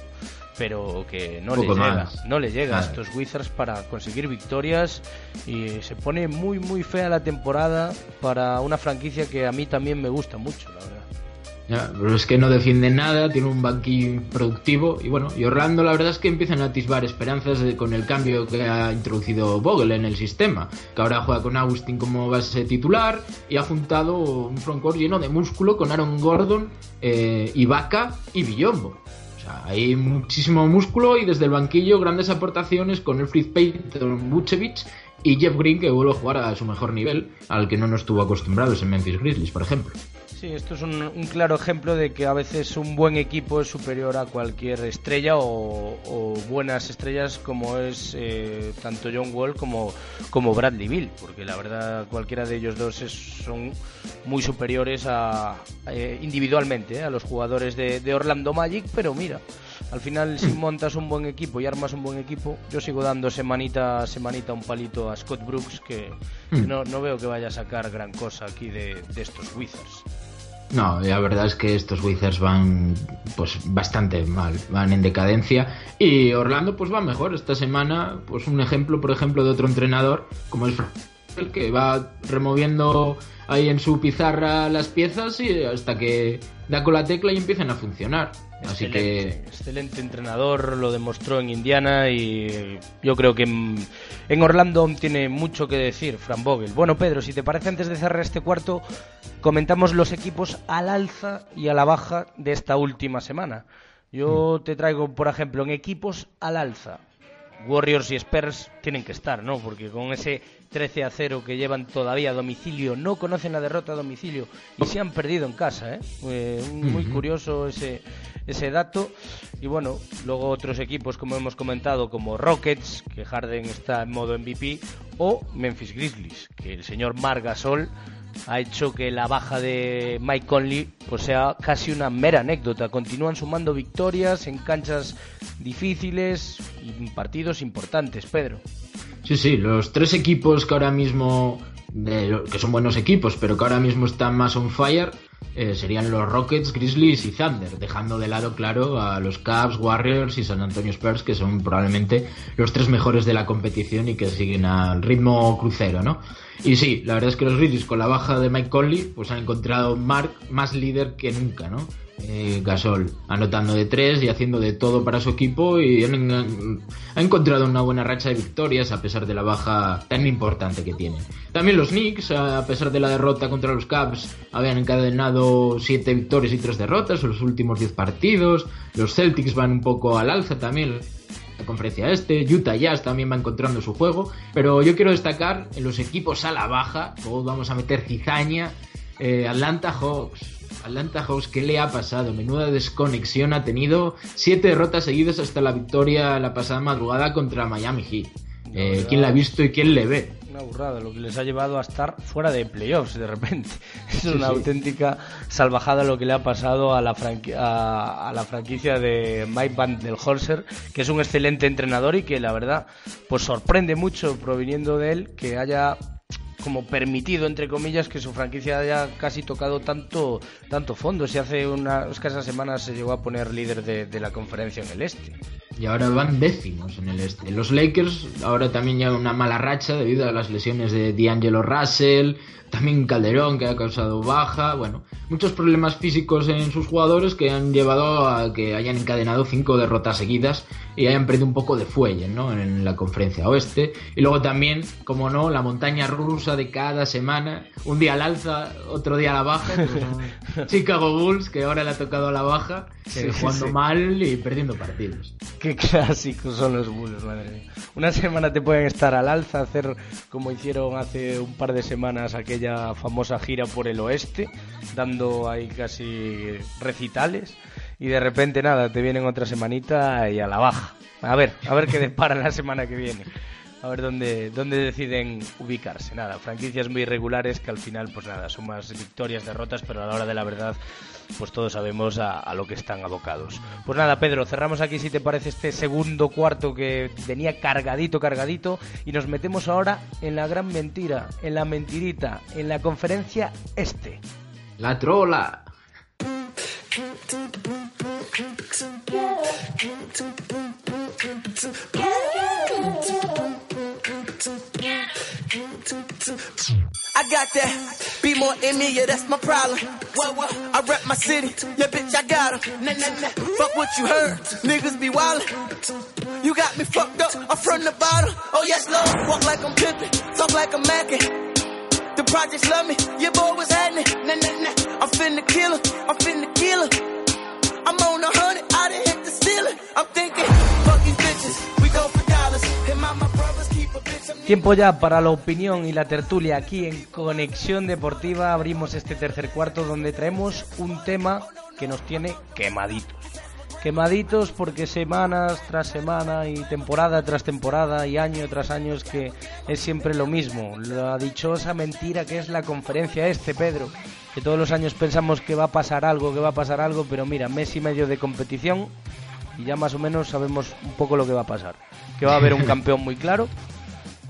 Speaker 2: pero que no le llega, no le llega a estos Wizards para conseguir victorias y se pone muy muy fea la temporada para una franquicia que a mí también me gusta mucho, la verdad
Speaker 3: pero es que no defiende nada, tiene un banquillo productivo y bueno, y Orlando la verdad es que empiezan a atisbar esperanzas con el cambio que ha introducido Vogel en el sistema, que ahora juega con Austin como base titular y ha juntado un frontcourt lleno de músculo con Aaron Gordon, eh, Ibaka y Villombo. O sea, hay muchísimo músculo y desde el banquillo grandes aportaciones con el Fritz Payton, Vucevic y Jeff Green que vuelve a jugar a su mejor nivel, al que no nos estuvo acostumbrados en Memphis Grizzlies, por ejemplo.
Speaker 2: Sí, esto es un, claro ejemplo de que a veces un buen equipo es superior a cualquier estrella o, buenas estrellas como es eh, tanto John Wall como, como Bradley Bill, porque la verdad cualquiera de ellos dos son muy superiores a, eh, individualmente eh, a los jugadores de, Orlando Magic, pero mira, al final si montas un buen equipo y armas un buen equipo, yo sigo dando semanita a semanita un palito a Scott Brooks que, mm. no, no, veo que vaya a sacar gran cosa aquí de, de estos Wizards.
Speaker 3: No, la verdad es que estos Wizards van pues bastante mal, van en decadencia y Orlando pues va mejor esta semana, pues un ejemplo por ejemplo de otro entrenador como es el que va removiendo ahí en su pizarra las piezas y hasta que da con la tecla y empiezan a funcionar. Así que
Speaker 2: excelente entrenador, lo demostró en Indiana y yo creo que en, Orlando tiene mucho que decir Fran Vogel. Bueno, Pedro, si te parece antes de cerrar este cuarto, comentamos los equipos al alza y a la baja de esta última semana. Yo mm. te traigo, por ejemplo, en equipos al alza. Warriors y Spurs tienen que estar, ¿no? Porque con ese 13 a 0 que llevan todavía a domicilio, no conocen la derrota a domicilio y se han perdido en casa, ¿eh? eh muy curioso ese, ese dato. Y bueno, luego otros equipos, como hemos comentado, como Rockets, que Harden está en modo MVP, o Memphis Grizzlies, que el señor Margasol ha hecho que la baja de Mike Conley pues sea casi una mera anécdota. Continúan sumando victorias en canchas difíciles y partidos importantes, Pedro.
Speaker 3: Sí, sí, los tres equipos que ahora mismo que son buenos equipos, pero que ahora mismo están más on fire, eh, serían los Rockets, Grizzlies y Thunder, dejando de lado, claro, a los Cavs, Warriors y San Antonio Spurs, que son probablemente los tres mejores de la competición y que siguen al ritmo crucero, ¿no? Y sí, la verdad es que los Grizzlies con la baja de Mike Conley, pues han encontrado Mark más líder que nunca, ¿no? Eh, Gasol, anotando de tres y haciendo de todo para su equipo y ha encontrado una buena racha de victorias a pesar de la baja tan importante que tiene. También los Knicks, a pesar de la derrota contra los Cavs, habían encadenado siete victorias y tres derrotas en los últimos diez partidos. Los Celtics van un poco al alza también la conferencia este, Utah Jazz también va encontrando su juego, pero yo quiero destacar en los equipos a la baja, todos vamos a meter cizaña, eh, Atlanta Hawks, Atlanta Hawks, ¿qué le ha pasado? Menuda desconexión ha tenido. Siete derrotas seguidas hasta la victoria la pasada madrugada contra Miami Heat. Eh, ¿Quién la ha visto y quién le ve?
Speaker 2: Una burrada, lo que les ha llevado a estar fuera de playoffs de repente. Es una auténtica salvajada lo que le ha pasado a la, a, la franquicia de Mike Van del Horser, que es un excelente entrenador y que la verdad pues sorprende mucho proviniendo de él que haya como permitido, entre comillas, que su franquicia haya casi tocado tanto, tanto fondo. Si hace unas escasas semanas se llegó a poner líder de, de la conferencia en el este.
Speaker 3: Y ahora van décimos en el este. Los Lakers ahora también llevan una mala racha debido a las lesiones de D'Angelo Russell, también Calderón que ha causado baja, bueno, muchos problemas físicos en sus jugadores que han llevado a que hayan encadenado cinco derrotas seguidas y hayan perdido un poco de fuelle, ¿no? En la conferencia oeste. Y luego también, como no, la montaña rusa de cada semana, un día al alza, otro día a la baja, Chicago Bulls que ahora le ha tocado a la baja, jugando mal y perdiendo partidos.
Speaker 2: Qué clásicos son los Bulls, madre mía. Una semana te pueden estar al alza, hacer como hicieron hace un par de semanas aquella famosa gira por el oeste, dando ahí casi recitales. Y de repente nada, te vienen otra semanita y a la baja. A ver, a ver qué depara la semana que viene a ver dónde, dónde deciden ubicarse. Nada, franquicias muy irregulares que al final, pues nada, son más victorias, derrotas, pero a la hora de la verdad, pues todos sabemos a, lo que están abocados. Pues nada, Pedro, cerramos aquí si te parece este segundo cuarto que venía cargadito, cargadito, y nos metemos ahora en la gran mentira, en la mentirita, en la conferencia este.
Speaker 3: La trola.
Speaker 4: I got that. Be more in me, yeah, that's my problem. What, what? I rep my city. Yeah, bitch, I got her. Nah, nah, nah. Fuck what you heard. Niggas be wildin'. You got me fucked up. I'm from the bottom. Oh, yes, Lord. Walk like I'm pimpin'. Talk like I'm mackin'. The projects love me. Yeah, boy, what's happening? Nah, nah, nah. I'm finna kill her. I'm finna kill her. I'm on a hit the ceiling. I'm thinking, bitches. We go for. And my, brothers keep a
Speaker 2: Tiempo ya para la opinión y la tertulia aquí en Conexión Deportiva. Abrimos este tercer cuarto donde traemos un tema que nos tiene quemaditos. Quemaditos porque semanas tras semana y temporada tras temporada y año tras año es que es siempre lo mismo. La dichosa mentira que es la conferencia este, Pedro. Que todos los años pensamos que va a pasar algo, que va a pasar algo, pero mira, mes y medio de competición y ya más o menos sabemos un poco lo que va a pasar. Que va a haber un campeón muy claro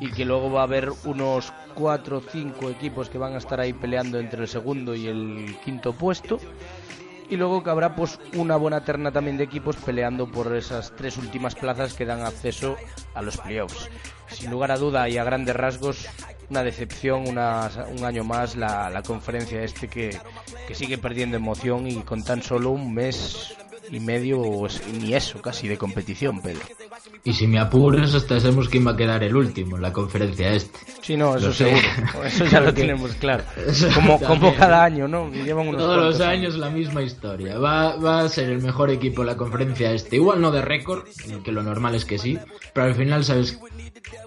Speaker 2: y que luego va a haber unos cuatro o cinco equipos que van a estar ahí peleando entre el segundo y el quinto puesto y luego que habrá pues una buena terna también de equipos peleando por esas tres últimas plazas que dan acceso a los playoffs. Sin lugar a duda y a grandes rasgos una decepción, una, un año más la, la conferencia este que, que sigue perdiendo emoción y con tan solo un mes y medio ni eso casi de competición, Pedro.
Speaker 3: Y si me apuras, hasta sabemos quién va a quedar el último en la conferencia este.
Speaker 2: Sí, no, eso seguro. Eso ya lo tenemos claro. Como, como cada año, ¿no?
Speaker 3: Llevan unos Todos los años la misma historia. Va, va a ser el mejor equipo en la conferencia este. Igual no de récord, que lo normal es que sí, pero al final sabes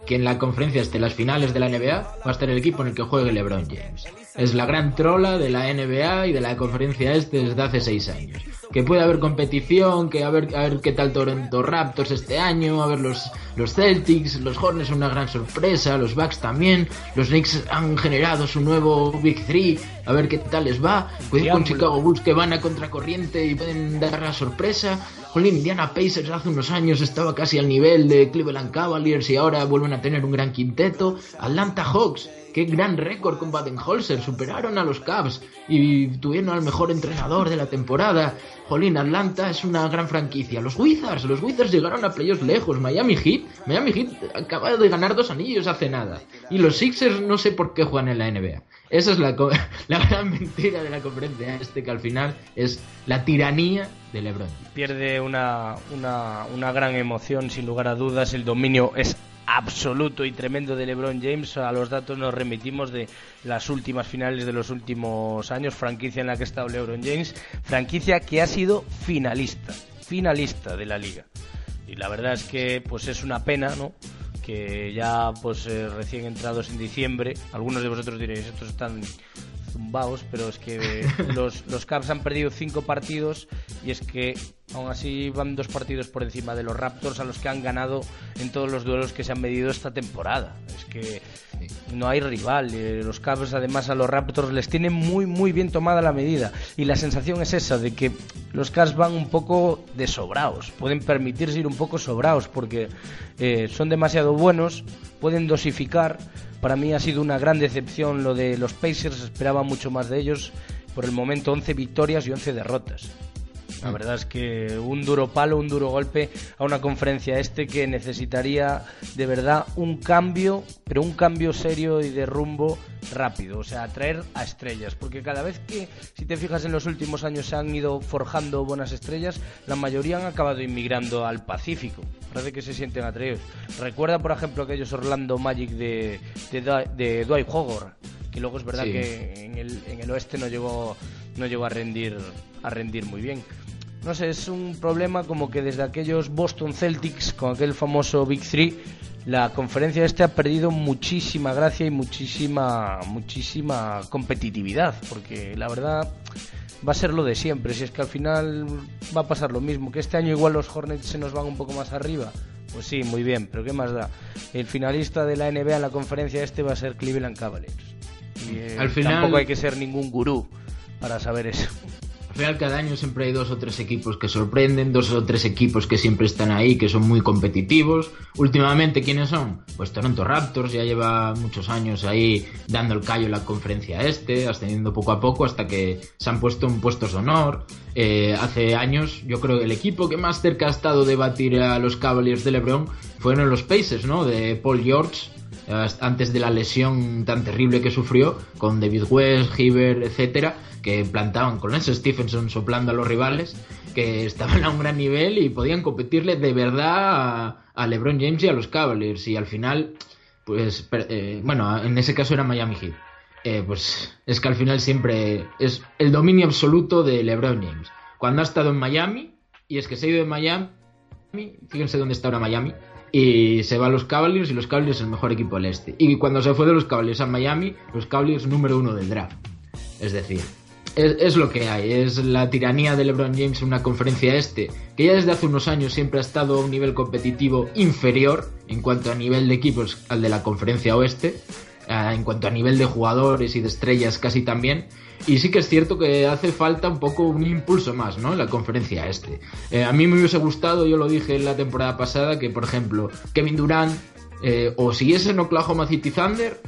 Speaker 3: que en la conferencia este, las finales de la NBA, va a estar el equipo en el que juegue LeBron James. Es la gran trola de la NBA y de la conferencia este desde hace seis años. Que puede haber competición, que a ver, a ver qué tal Toronto Raptors este año, a ver los los Celtics, los Hornets son una gran sorpresa, los Bucks también, los Knicks han generado su nuevo Big Three, a ver qué tal les va. Cuidado con Chicago Bulls que van a contracorriente y pueden dar la sorpresa. Jolín, Indiana Pacers hace unos años estaba casi al nivel de Cleveland Cavaliers y ahora vuelven a tener un gran quinteto. Atlanta Hawks qué gran récord con Baden-Holzer, superaron a los Cavs y tuvieron al mejor entrenador de la temporada. Jolín, Atlanta es una gran franquicia. Los Wizards, los Wizards llegaron a playoffs lejos. Miami Heat, Miami Heat acaba de ganar dos anillos hace nada. Y los Sixers no sé por qué juegan en la NBA. Esa es la, la gran mentira de la conferencia este, que al final es la tiranía de LeBron.
Speaker 2: Pierde una, una, una gran emoción, sin lugar a dudas. El dominio es absoluto y tremendo de LeBron James. A los datos nos remitimos de las últimas finales de los últimos años, franquicia en la que ha estado LeBron James, franquicia que ha sido finalista, finalista de la liga. Y la verdad es que pues es una pena, ¿no? Que ya pues eh, recién entrados en diciembre, algunos de vosotros diréis, estos están zumbaos, pero es que los, los Cavs han perdido cinco partidos y es que aún así van dos partidos por encima de los Raptors a los que han ganado en todos los duelos que se han medido esta temporada. Es que no hay rival. Los Cavs además a los Raptors les tienen muy muy bien tomada la medida y la sensación es esa de que los Cavs van un poco de sobraos, pueden permitirse ir un poco sobraos porque eh, son demasiado buenos, pueden dosificar para mí ha sido una gran decepción lo de los Pacers, esperaba mucho más de ellos. Por el momento 11 victorias y 11 derrotas. La verdad es que un duro palo, un duro golpe a una conferencia este que necesitaría de verdad un cambio, pero un cambio serio y de rumbo rápido, o sea, atraer a estrellas, porque cada vez que, si te fijas en los últimos años, se han ido forjando buenas estrellas, la mayoría han acabado inmigrando al Pacífico. Parece que se sienten atraídos. Recuerda, por ejemplo, aquellos Orlando Magic de, de, Dwight Howard, que luego es verdad que en el, en el oeste no llegó, no llegó a rendir, a rendir muy bien no sé, es un problema como que desde aquellos Boston Celtics, con aquel famoso Big Three, la conferencia este ha perdido muchísima gracia y muchísima, muchísima competitividad, porque la verdad va a ser lo de siempre, si es que al final va a pasar lo mismo, que este año igual los Hornets se nos van un poco más arriba, pues sí, muy bien, pero ¿qué más da? El finalista de la NBA en la conferencia este va a ser Cleveland Cavaliers. Y, eh, al final... tampoco hay que ser ningún gurú para saber eso
Speaker 3: final cada año siempre hay dos o tres equipos que sorprenden, dos o tres equipos que siempre están ahí, que son muy competitivos. Últimamente, ¿quiénes son? Pues Toronto Raptors ya lleva muchos años ahí dando el callo en la conferencia este, ascendiendo poco a poco hasta que se han puesto en puestos de honor. Eh, hace años, yo creo que el equipo que más cerca ha estado de batir a los Cavaliers de LeBron fueron los Pacers, ¿no? De Paul George antes de la lesión tan terrible que sufrió con David West, Hibbert, etcétera, que plantaban con ese Stephenson soplando a los rivales, que estaban a un gran nivel y podían competirle de verdad a, LeBron James y a los Cavaliers y al final pues eh, bueno, en ese caso era Miami Heat. Eh, pues es que al final siempre es el dominio absoluto de LeBron James. Cuando ha estado en Miami, y es que se ha ido de Miami, fíjense dónde está ahora Miami, y se va a los Cavaliers y los Cavaliers es el mejor equipo del este. Y cuando se fue de los Cavaliers a Miami, los Cavaliers número uno del draft. Es decir, es, lo que hay, es la tiranía de LeBron James en una conferencia este, que ya desde hace unos años siempre ha estado a un nivel competitivo inferior en cuanto a nivel de equipos al de la conferencia oeste, eh, en cuanto a nivel de jugadores y de estrellas casi también. Y sí que es cierto que hace falta un poco un impulso más, ¿no? En la conferencia este. Eh, a mí me hubiese gustado, yo lo dije en la temporada pasada, que por ejemplo Kevin Durant eh, o siguiese en Oklahoma City Thunder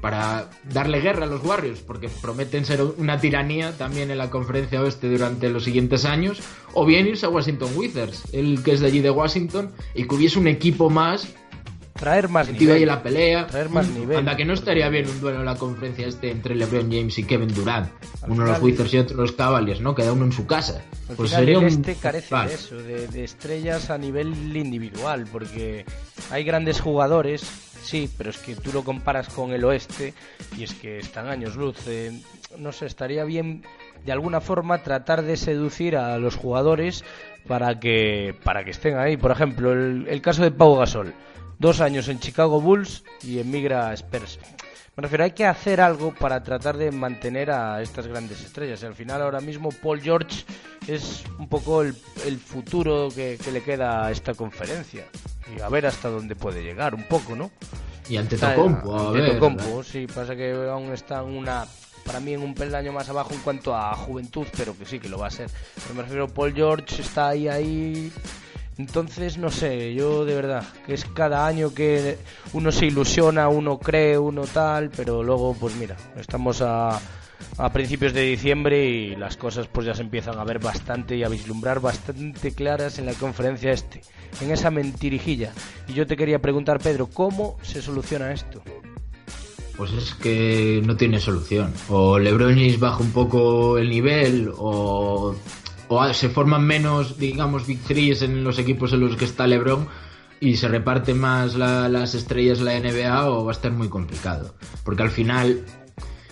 Speaker 3: para darle guerra a los Warriors, porque prometen ser una tiranía también en la conferencia oeste durante los siguientes años, o bien irse a Washington Wizards, el que es de allí de Washington, y que hubiese un equipo más
Speaker 2: traer más nivel.
Speaker 3: ahí la pelea.
Speaker 2: Traer más nivel.
Speaker 3: Anda, que no estaría bien un duelo en la conferencia este entre LeBron James y Kevin Durant. uno de los Wizards y otro los Cavaliers, ¿no? Cada uno en su casa.
Speaker 2: pues sería un... este carece de eso, de, estrellas a nivel individual, porque hay grandes jugadores, sí, pero es que tú lo comparas con el oeste y es que están años luz. Eh, no sé, estaría bien de alguna forma tratar de seducir a los jugadores para que para que estén ahí. Por ejemplo, el, el caso de Pau Gasol dos años en Chicago Bulls y emigra a Spurs. Me refiero, hay que hacer algo para tratar de mantener a estas grandes estrellas. al final, ahora mismo, Paul George es un poco el, futuro que, le queda a esta conferencia. y a ver hasta dónde puede llegar, un poco, ¿no?
Speaker 3: Y ante Tocompo, a
Speaker 2: ante
Speaker 3: ver.
Speaker 2: Tocompo, sí, pasa que aún está en una para mí en un peldaño más abajo en cuanto a juventud, pero que sí que lo va a ser. Pero me refiero, Paul George está ahí, ahí. Entonces, no sé, yo de verdad, que es cada año que uno se ilusiona, uno cree, uno tal, pero luego, pues mira, estamos a, a principios de diciembre y las cosas pues ya se empiezan a ver bastante y a vislumbrar bastante claras en la conferencia este, en esa mentirijilla. Y yo te quería preguntar, Pedro, ¿cómo se soluciona esto?
Speaker 3: Pues es que no tiene solución. O LeBron James baja un poco el nivel, o, o se forman menos, digamos, Big Threes en los equipos en los que está LeBron y se reparte más la, las estrellas de la NBA, o va a estar muy complicado. Porque al final,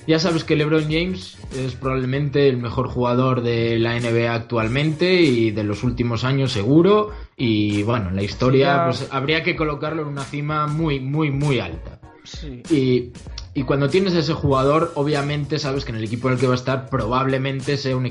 Speaker 3: ya sabes que LeBron James es probablemente el mejor jugador de la NBA actualmente y de los últimos años seguro. Y bueno, en la historia, pues habría que colocarlo en una cima muy, muy, muy alta.
Speaker 2: Sí.
Speaker 3: Y, y cuando tienes a ese jugador, obviamente sabes que en el equipo en el que va a estar probablemente sea un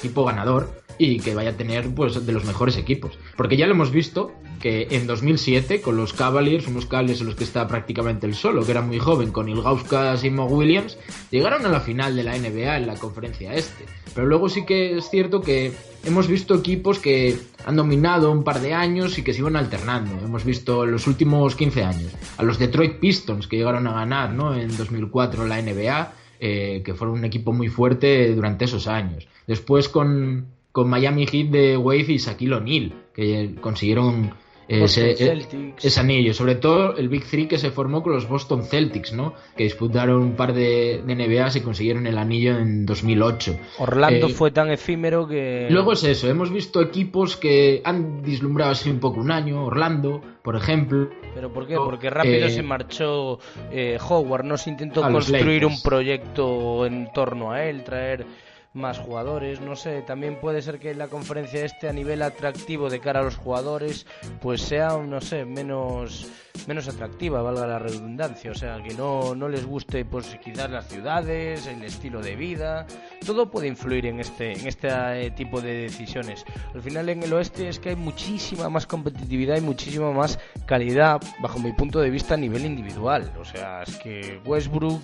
Speaker 3: equipo ganador y que vaya a tener pues de los mejores equipos. Porque ya lo hemos visto que en 2007 con los Cavaliers, unos Cavaliers en los que está prácticamente el solo, que era muy joven, con Ilgauskas y Mo Williams, llegaron a la final de la NBA en la conferencia este. Pero luego sí que es cierto que hemos visto equipos que han dominado un par de años y que se iban alternando. Hemos visto en los últimos 15 años a los Detroit Pistons que llegaron a ganar ¿no? en 2004 la NBA, eh, que fueron un equipo muy fuerte durante esos años. Después con, con Miami Heat de Wave y Shaquille O'Neal, que consiguieron ese,
Speaker 2: Boston Celtics.
Speaker 3: ese anillo. Sobre todo el Big Three que se formó con los Boston Celtics, ¿no? que disputaron un par de, de NBAs y consiguieron el anillo en 2008.
Speaker 2: Orlando
Speaker 3: Eh,
Speaker 2: fue tan efímero que...
Speaker 3: Luego es eso, hemos visto equipos que han vislumbrado así un poco un año, Orlando, por ejemplo.
Speaker 2: ¿Pero por qué? Porque rápido
Speaker 3: Eh,
Speaker 2: se marchó eh, Howard, no se intentó construir un proyecto en torno a él, traer más jugadores, no sé, también puede ser que la conferencia este a nivel atractivo de cara a los jugadores pues sea, no sé, menos menos atractiva, valga la redundancia, o sea, que no, no les guste pues quizás las ciudades, el estilo de vida, todo puede influir en este en este eh, tipo de decisiones. Al final en el oeste es que hay muchísima más competitividad y muchísima más calidad bajo mi punto de vista a nivel individual, o sea, es que Westbrook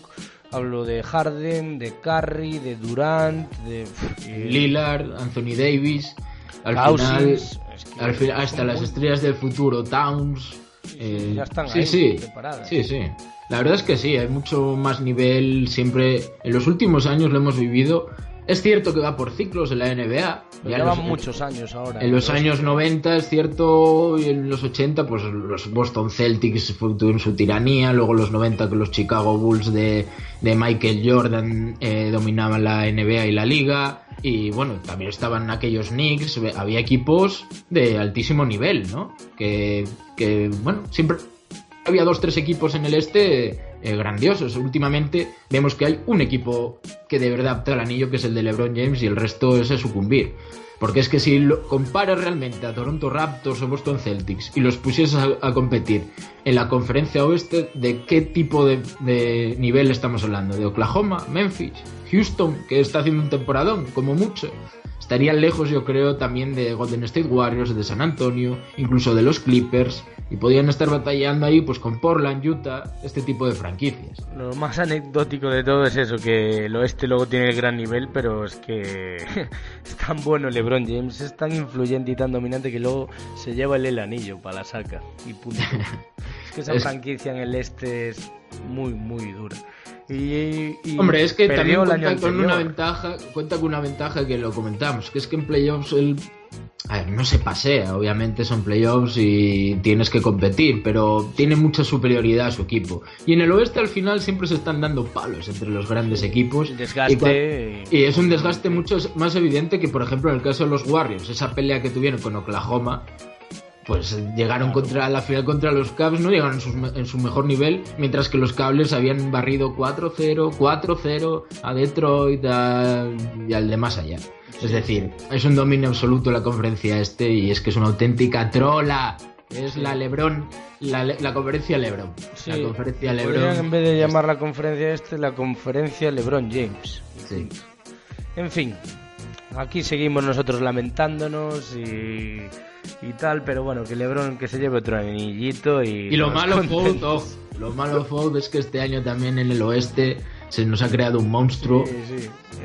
Speaker 2: Hablo de Harden, de Curry, de Durant, de eh,
Speaker 3: Lillard, Anthony Davis, al
Speaker 2: Cousins,
Speaker 3: final,
Speaker 2: es que
Speaker 3: al final hasta las estrellas del futuro, Towns. eh,
Speaker 2: ya están
Speaker 3: sí,
Speaker 2: ahí,
Speaker 3: sí,
Speaker 2: preparadas.
Speaker 3: sí, sí. La verdad es que sí, hay mucho más nivel siempre. En los últimos años lo hemos vivido. Es cierto que va por ciclos en la NBA.
Speaker 2: Pero
Speaker 3: ya
Speaker 2: llevan
Speaker 3: los-
Speaker 2: muchos años ahora.
Speaker 3: En los años 90 es cierto, y en los 80 pues los Boston Celtics tuvieron su tiranía, luego en los 90 que los Chicago Bulls de, de Michael Jordan eh, dominaban la NBA y la liga, y bueno, también estaban aquellos Knicks, había equipos de altísimo nivel, ¿no? Que, que bueno, siempre había dos, tres equipos en el este eh, grandiosos. Últimamente vemos que hay un equipo que de verdad opta al anillo, que es el de LeBron James, y el resto es sucumbir. Porque es que si lo comparas realmente a Toronto Raptors o Boston Celtics y los pusieses a, a competir en la conferencia oeste, ¿de qué tipo de, de nivel estamos hablando? ¿De Oklahoma, Memphis, Houston, que está haciendo un temporadón, como mucho? Estarían lejos, yo creo, también de Golden State Warriors, de San Antonio, incluso de los Clippers, y podrían estar batallando ahí pues con Portland, Utah, este tipo de franquicias.
Speaker 2: Lo más anecdótico de todo es eso, que el oeste luego tiene el gran nivel, pero es que es tan bueno LeBron James, es tan influyente y tan dominante que luego se lleva el, el anillo para la saca y punto. es que esa
Speaker 3: Es-
Speaker 2: franquicia en el este es muy, muy dura. Y, y
Speaker 3: Hombre, es que también cuenta con una ventaja, cuenta con una ventaja que lo comentamos, que es que en playoffs el a ver, no se pasea, obviamente son playoffs y tienes que competir, pero tiene mucha superioridad su equipo. Y en el oeste al final siempre se están dando palos entre los grandes equipos. Y es un desgaste mucho más evidente que, por ejemplo, en el caso de los Warriors, esa pelea que tuvieron con Oklahoma, pues llegaron contra la final contra los Cavs, no llegaron en, me- en su mejor nivel, mientras que los Cables habían barrido 4-0, 4-0 a Detroit a- y al de más allá. Es decir, es un dominio absoluto la conferencia este y es que es una auténtica trola. Es la Lebron, la, la conferencia Lebron.
Speaker 2: Sí,
Speaker 3: la conferencia Lebron.
Speaker 2: en vez de llamar la conferencia este, la conferencia LeBron James.
Speaker 3: Sí.
Speaker 2: En fin, aquí seguimos nosotros lamentándonos y y tal, pero bueno, que LeBron que se lleve otro anillito y...
Speaker 3: Y lo malo, Fold, lo malo, Fold, es que este año también en el oeste se nos ha creado un monstruo.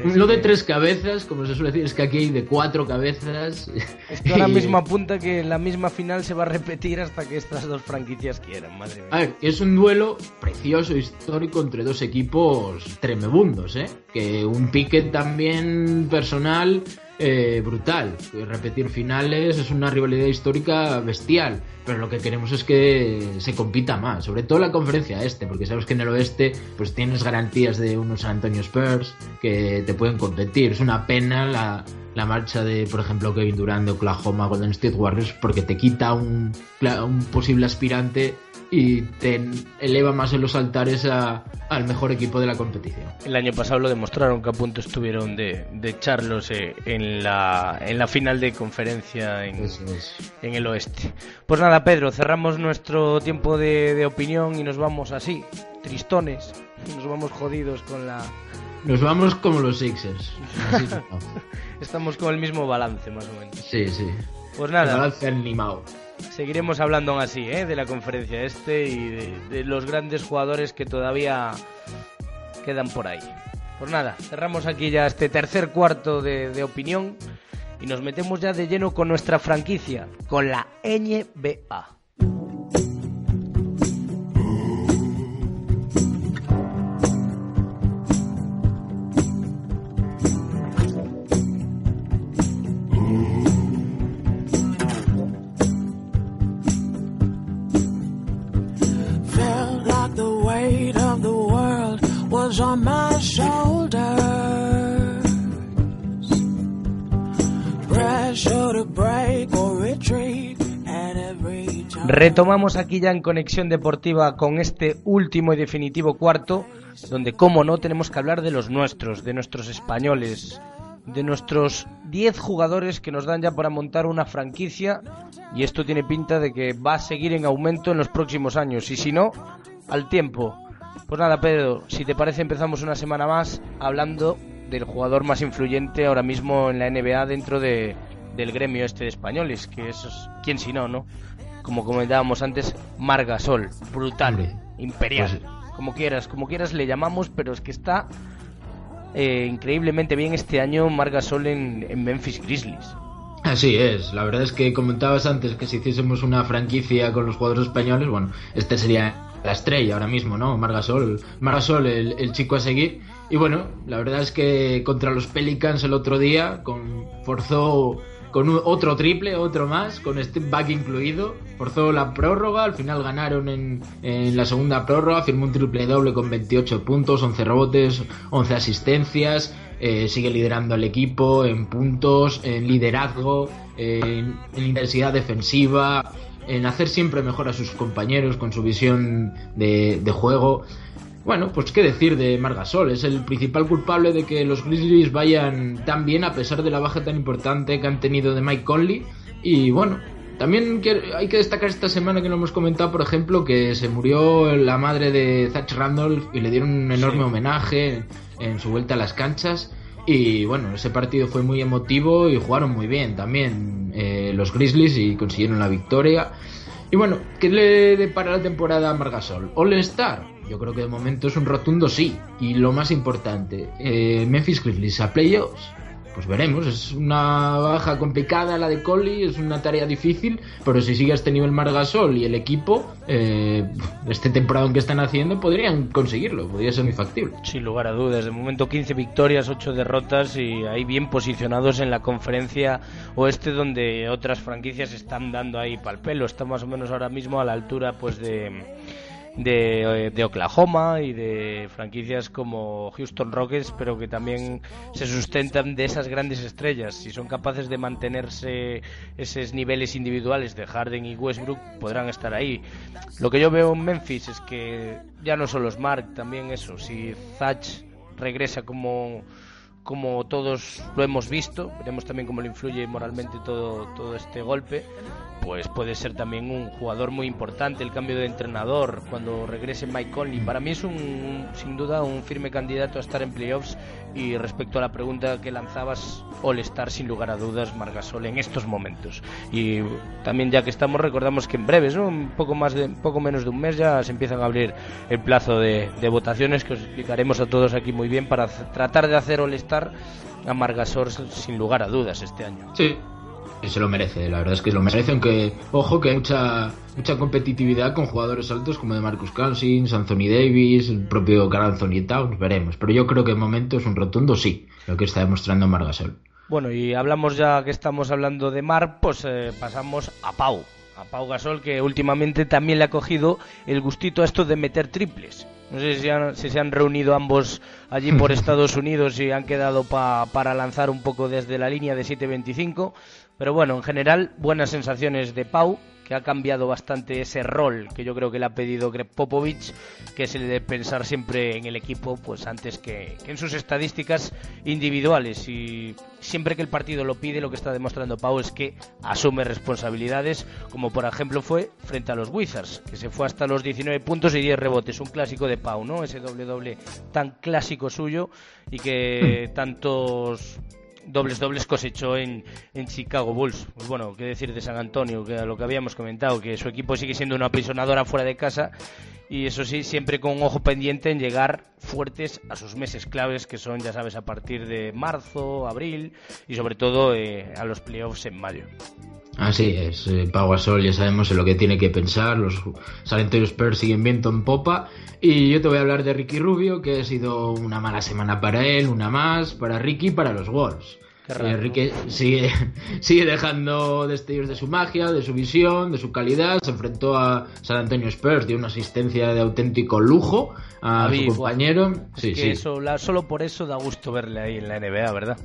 Speaker 3: Lo de tres cabezas, como se suele decir, es que aquí hay de cuatro cabezas.
Speaker 2: Es que ahora mismo apunta que la misma final se va a repetir hasta que estas dos franquicias quieran, madre mía.
Speaker 3: A ver, es un duelo precioso, histórico entre dos equipos tremebundos, ¿eh? Que un pique también personal eh, brutal. Repetir finales es una rivalidad histórica bestial, pero lo que queremos es que se compita más, sobre todo la conferencia este, porque sabes que en el oeste pues tienes garantías de unos Antonio Spurs que te pueden competir. Es una pena la, la marcha de, por ejemplo, Kevin Durant de Oklahoma Golden State Warriors porque te quita un, un posible aspirante y te eleva más en los altares al mejor equipo de la competición.
Speaker 2: El año pasado lo demostraron que a punto estuvieron de, de echarlos eh, en, la, en la final de conferencia en, en el oeste. Pues nada, Pedro, cerramos nuestro tiempo de, de opinión y nos vamos así, tristones, nos vamos jodidos con la...
Speaker 3: Nos vamos como los Sixers.
Speaker 2: Estamos con el mismo balance, más o menos.
Speaker 3: Sí, sí.
Speaker 2: Pues nada.
Speaker 3: El balance animado
Speaker 2: seguiremos hablando aún así ¿eh? de la conferencia este y de, los grandes jugadores que todavía quedan por ahí. Pues nada, cerramos aquí ya este tercer cuarto de, de opinión y nos metemos ya de lleno con nuestra franquicia, con la NBA. Retomamos aquí ya en Conexión Deportiva con este último y definitivo cuarto, donde, como no, tenemos que hablar de los nuestros, de nuestros españoles, de nuestros 10 jugadores que nos dan ya para montar una franquicia, y esto tiene pinta de que va a seguir en aumento en los próximos años, y si no, al tiempo. Pues nada, Pedro, si te parece empezamos una semana más hablando del jugador más influyente ahora mismo en la NBA dentro de, del gremio este de españoles, que es quién si no, ¿no? Como comentábamos antes, Margasol, brutal, imperial, pues como quieras, como quieras le llamamos, pero es que está eh, increíblemente bien este año Margasol en, en Memphis Grizzlies.
Speaker 3: Así es, la verdad es que comentabas antes que si hiciésemos una franquicia con los jugadores españoles, bueno, este sería la estrella ahora mismo, ¿no? Margasol, Margasol el, el chico a seguir. Y bueno, la verdad es que contra los Pelicans el otro día con, forzó con otro triple, otro más, con este back incluido. Forzó la prórroga, al final ganaron en, en, la segunda prórroga, firmó un triple doble con 28 puntos, 11 rebotes, 11 asistencias. Eh, sigue liderando al equipo en puntos, en liderazgo, en, intensidad defensiva, en hacer siempre mejor a sus compañeros con su visión de, de juego. Bueno, pues qué decir de Margasol, es el principal culpable de que los Grizzlies vayan tan bien a pesar de la baja tan importante que han tenido de Mike Conley. Y bueno, también hay que destacar esta semana que lo hemos comentado, por ejemplo, que se murió la madre de Zach Randolph y le dieron un enorme homenaje en su vuelta a las canchas. Y bueno, ese partido fue muy emotivo y jugaron muy bien también eh, los Grizzlies y consiguieron la victoria. Y bueno, ¿qué le depara la temporada a Margasol? All Star. Yo creo que de momento es un rotundo sí. Y lo más importante, eh, Memphis Grizzlies a playoffs. Pues veremos, es una baja complicada la de Collie, es una tarea difícil, pero si sigue a este nivel Margasol y el equipo, eh, este temporada que están haciendo, podrían conseguirlo, podría ser muy factible.
Speaker 2: Sin lugar a dudas, de momento 15 victorias, 8 derrotas y ahí bien posicionados en la conferencia oeste donde otras franquicias están dando ahí pal pelo, está más o menos ahora mismo a la altura pues de de, de, Oklahoma y de franquicias como Houston Rockets, pero que también se sustentan de esas grandes estrellas. Si son capaces de mantenerse esos niveles individuales de Harden y Westbrook, podrán estar ahí. Lo que yo veo en Memphis es que ya no solo Smart, también eso. Si Zach regresa como como todos lo hemos visto, veremos también cómo le influye moralmente todo, todo este golpe, pues puede ser también un jugador muy importante el cambio de entrenador cuando regrese Mike Conley. Para mí es un, sin duda un firme candidato a estar en playoffs Y respecto a la pregunta que lanzabas, All-Star sin lugar a dudas, Margasol en estos momentos. Y también ya que estamos, recordamos que en breves, un poco más de, poco menos de un mes ya se empiezan a abrir el plazo de, votaciones que os explicaremos a todos aquí muy bien para tratar de hacer All-Star a Margasol sin lugar a dudas este año.
Speaker 3: Sí, se lo merece, la verdad es que lo merece, aunque, ojo, que hay mucha, mucha competitividad con jugadores altos como de Marcus Cousins, Anthony Davis, el propio Carl Anthony Towns, veremos. Pero yo creo que en momento es un rotundo sí, lo que está demostrando Margasol.
Speaker 2: Bueno, y hablamos ya que estamos hablando de Mar, pues eh, pasamos a Pau. A Pau Gasol, que últimamente también le ha cogido el gustito a esto de meter triples. No sé si, han, si se han reunido ambos allí por Estados Unidos y han quedado pa, para lanzar un poco desde la línea de 7.25. Pero bueno, en general, buenas sensaciones de Pau, que ha cambiado bastante ese rol que yo creo que le ha pedido Greg Popovich, que es el de pensar siempre en el equipo, pues antes que, que en sus estadísticas individuales. Y siempre que el partido lo pide, lo que está demostrando Pau es que asume responsabilidades, como por ejemplo fue frente a los Wizards, que se fue hasta los 19 puntos y 10 rebotes, un clásico de Pau, ¿no? Ese doble doble tan clásico suyo y que tantos dobles dobles cosechó en, en Chicago Bulls. Pues bueno, qué decir de San Antonio, que a lo que habíamos comentado, que su equipo sigue siendo una apisonadora fuera de casa y eso sí, siempre con un ojo pendiente en llegar fuertes a sus meses claves, que son, ya sabes, a partir de marzo, abril y sobre todo eh, a los playoffs en mayo.
Speaker 3: Así es, eh, Pau Gasol ya sabemos en lo que tiene que pensar, los San Antonio Spurs siguen viento en popa y yo te voy a hablar de Ricky Rubio, que ha sido una mala semana para él, una más, para Ricky y para los Wolves. Enrique sigue, sigue dejando destellos de su magia, de su visión, de su calidad. Se enfrentó a San Antonio Spurs, dio una asistencia de auténtico lujo a
Speaker 2: David,
Speaker 3: su compañero. Sí,
Speaker 2: que
Speaker 3: sí.
Speaker 2: Eso, la- solo por eso da gusto verle ahí en la NBA, ¿verdad?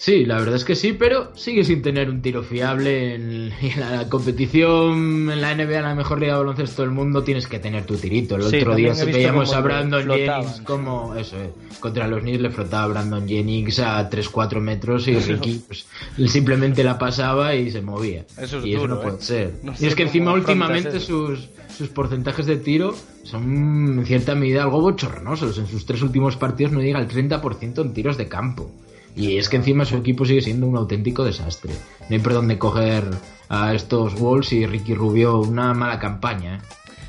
Speaker 3: Sí, la verdad es que sí, pero sigue sin tener un tiro fiable en, en la competición en la NBA, la mejor liga de baloncesto del mundo, tienes que tener tu tirito. El
Speaker 2: Sí,
Speaker 3: otro día se veíamos a Brandon. Jennings como eso, eh, contra los Knicks le flotaba a Brandon Jennings a 3-4 metros y Ricky pues, simplemente la pasaba y se movía.
Speaker 2: Eso es
Speaker 3: y
Speaker 2: duro,
Speaker 3: eso no
Speaker 2: ¿eh?
Speaker 3: puede ser.
Speaker 2: No
Speaker 3: y es que encima últimamente sus, sus porcentajes de tiro son en cierta medida algo bochornosos. En sus tres últimos partidos no llega al 30% en tiros de campo. Y es que encima su equipo sigue siendo un auténtico desastre. No hay por dónde coger a estos Wolves y Ricky Rubio una mala campaña. ¿eh?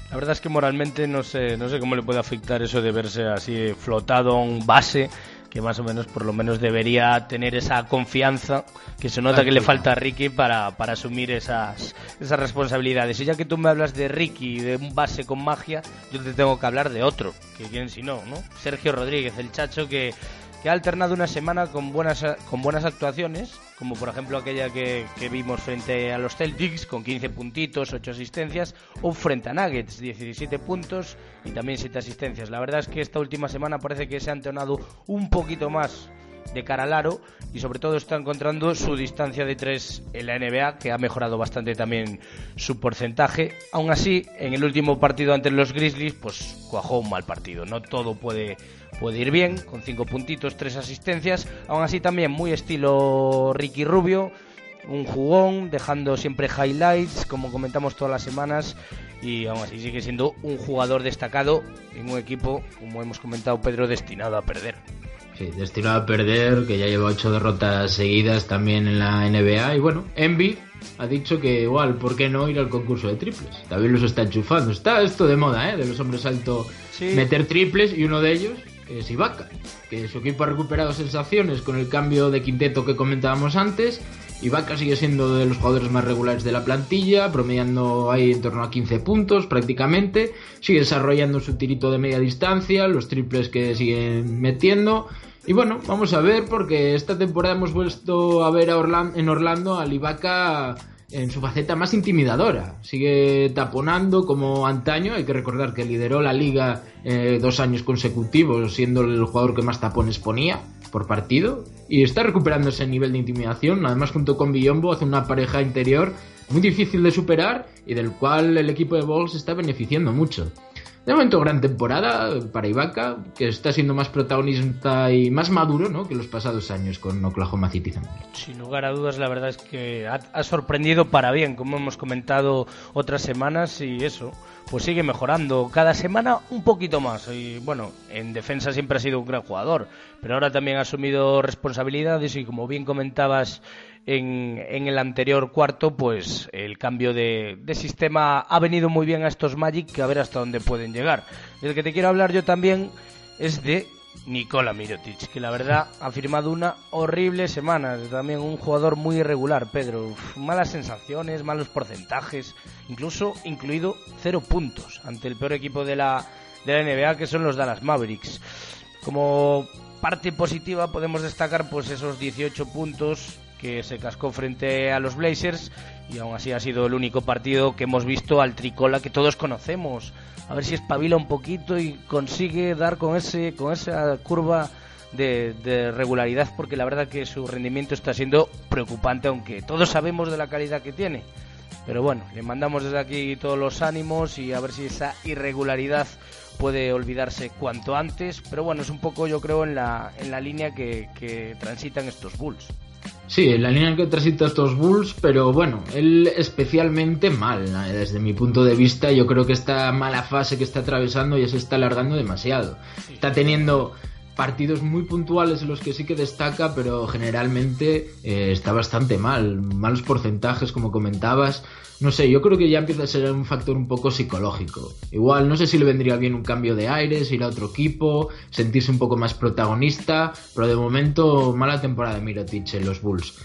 Speaker 2: La verdad es que moralmente no sé, no sé cómo le puede afectar eso de verse así flotado a un base que más o menos por lo menos debería tener esa confianza que se nota que le falta a Ricky para, para asumir esas, esas responsabilidades. Y ya que tú me hablas de Ricky, de un base con magia, yo te tengo que hablar de otro, que quién si no, ¿no? Sergio Rodríguez, el chacho que, que ha alternado una semana con buenas, con buenas actuaciones, como por ejemplo aquella que, que vimos frente a los Celtics, con 15 puntitos, 8 asistencias, o frente a Nuggets, 17 puntos y también 7 asistencias. La verdad es que esta última semana parece que se ha entonado un poquito más de cara al aro y sobre todo está encontrando su distancia de 3 en la NBA que ha mejorado bastante también su porcentaje. Aún así en el último partido ante los Grizzlies pues cuajó un mal partido. No todo puede puede ir bien con 5 puntitos 3 asistencias. Aún así también muy estilo Ricky Rubio un jugón, dejando siempre highlights, como comentamos todas las semanas, y aún así sigue siendo un jugador destacado en un equipo, como hemos comentado Pedro, destinado a perder.
Speaker 3: Sí, destinado a perder, que ya lleva ocho derrotas seguidas también en la NBA. Y bueno, Envy ha dicho que igual, ¿por qué no ir al concurso de triples? También los está enchufando. Está esto de moda, ¿eh? De los hombres alto
Speaker 2: Sí.
Speaker 3: meter triples y uno de ellos es Ibaka, que su equipo ha recuperado sensaciones con el cambio de quinteto que comentábamos antes. Ibaka sigue siendo de los jugadores más regulares de la plantilla, promediando ahí en torno a 15 puntos prácticamente. Sigue desarrollando su tirito de media distancia, los triples que siguen metiendo. Y bueno, vamos a ver porque esta temporada hemos vuelto a ver a Orlan- en Orlando al Ibaka en su faceta más intimidadora. Sigue taponando como antaño. Hay que recordar que lideró la liga eh, dos años consecutivos, siendo el jugador que más tapones ponía por partido. Y está recuperando ese nivel de intimidación. Además, junto con Billombo, hace una pareja interior muy difícil de superar y del cual el equipo de Bulls está beneficiando mucho. De momento gran temporada para Ibaka, que está siendo más protagonista y más maduro ¿no? que los pasados años con Oklahoma City
Speaker 2: Sin lugar a dudas, la verdad es que ha, sorprendido para bien, como hemos comentado otras semanas, y eso, pues sigue mejorando cada semana un poquito más. Y bueno, en defensa siempre ha sido un gran jugador, pero ahora también ha asumido responsabilidades y como bien comentabas en, en, el anterior cuarto, pues el cambio de, de, sistema ha venido muy bien a estos Magic, que a ver hasta dónde pueden llegar. Del que te quiero hablar yo también es de Nikola Mirotic, que la verdad ha firmado una horrible semana. También un jugador muy irregular, Pedro. malas sensaciones, malos porcentajes, incluso incluido cero puntos ante el peor equipo de la, de la NBA, que son los Dallas Mavericks. Como parte positiva podemos destacar pues esos 18 puntos que se cascó frente a los Blazers y aún así ha sido el único partido que hemos visto al Tricola que todos conocemos. A ver si espabila un poquito y consigue dar con ese con esa curva de, regularidad porque la verdad que su rendimiento está siendo preocupante aunque todos sabemos de la calidad que tiene. Pero bueno, le mandamos desde aquí todos los ánimos y a ver si esa irregularidad puede olvidarse cuanto antes. Pero bueno, es un poco yo creo en la, en la línea que transitan estos Bulls.
Speaker 3: Sí, en la línea que transita estos Bulls, pero bueno, él especialmente mal, desde mi punto de vista, yo creo que esta mala fase que está atravesando ya se está alargando demasiado. Está teniendo partidos muy puntuales en los que sí que destaca, pero generalmente eh, está bastante mal. Malos porcentajes, como comentabas. No sé, yo creo que ya empieza a ser un factor un poco psicológico. Igual, no sé si le vendría bien un cambio de aires, ir a otro equipo, sentirse un poco más protagonista, pero de momento mala temporada de Mirotic en los Bulls.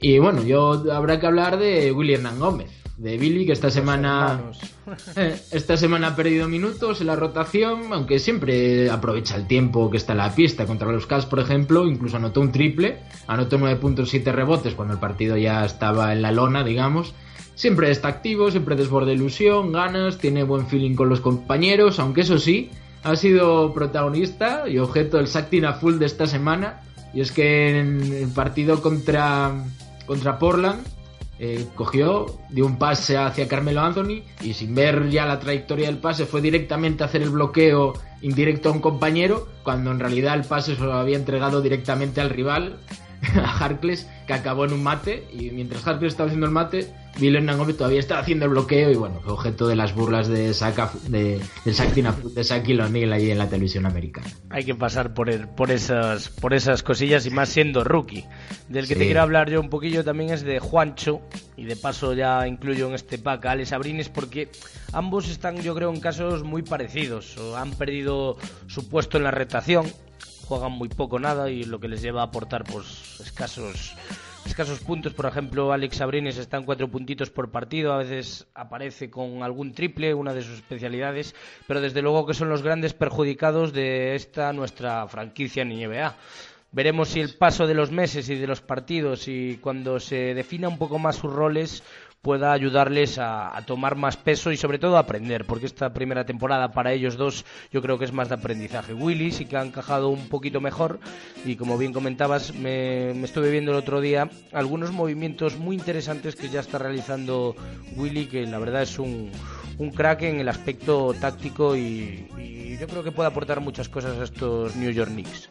Speaker 3: Y bueno, yo habrá que hablar de William Gómez de Billy, que esta semana eh, esta semana ha perdido minutos en la rotación, aunque siempre aprovecha el tiempo que está en la pista. Contra los Cavs, por ejemplo, incluso anotó un triple, anotó 9 puntos, 7 rebotes cuando el partido ya estaba en la lona, digamos. Siempre está activo, siempre desborde ilusión, ganas, tiene buen feeling con los compañeros, aunque eso sí, ha sido protagonista y objeto del Sactin a full de esta semana. Y es que en el partido contra, contra Portland eh, cogió, dio un pase hacia Carmelo Anthony y sin ver ya la trayectoria del pase fue directamente a hacer el bloqueo indirecto a un compañero cuando en realidad el pase se lo había entregado directamente al rival, a Harkless, que acabó en un mate y mientras Harkless estaba haciendo el mate Dylan Nangome todavía está haciendo el bloqueo y bueno, objeto de las burlas de Saka, de, de Shaquille O'Neal allí en la televisión americana.
Speaker 2: Hay que pasar por, el, por, esas, por esas cosillas y más siendo rookie. Del que te quiero hablar yo un poquillo también es de Juancho y de paso ya incluyo en este pack a Alex Abrines porque ambos están yo creo en casos muy parecidos. Han perdido su puesto en la retación, juegan muy poco nada y lo que les lleva a aportar pues escasos escasos puntos. Por ejemplo, Alex Abrines está en cuatro puntitos por partido. A veces aparece con algún triple, una de sus especialidades. Pero desde luego que son los grandes perjudicados de esta nuestra franquicia en NBA. Veremos si el paso de los meses y de los partidos y cuando se defina un poco más sus roles, pueda ayudarles a, tomar más peso y sobre todo a aprender, porque esta primera temporada para ellos dos yo creo que es más de aprendizaje. Willy sí que ha encajado un poquito mejor y como bien comentabas, me, estuve viendo el otro día algunos movimientos muy interesantes que ya está realizando Willy, que la verdad es un, un crack en el aspecto táctico y, y yo creo que puede aportar muchas cosas a estos New York Knicks.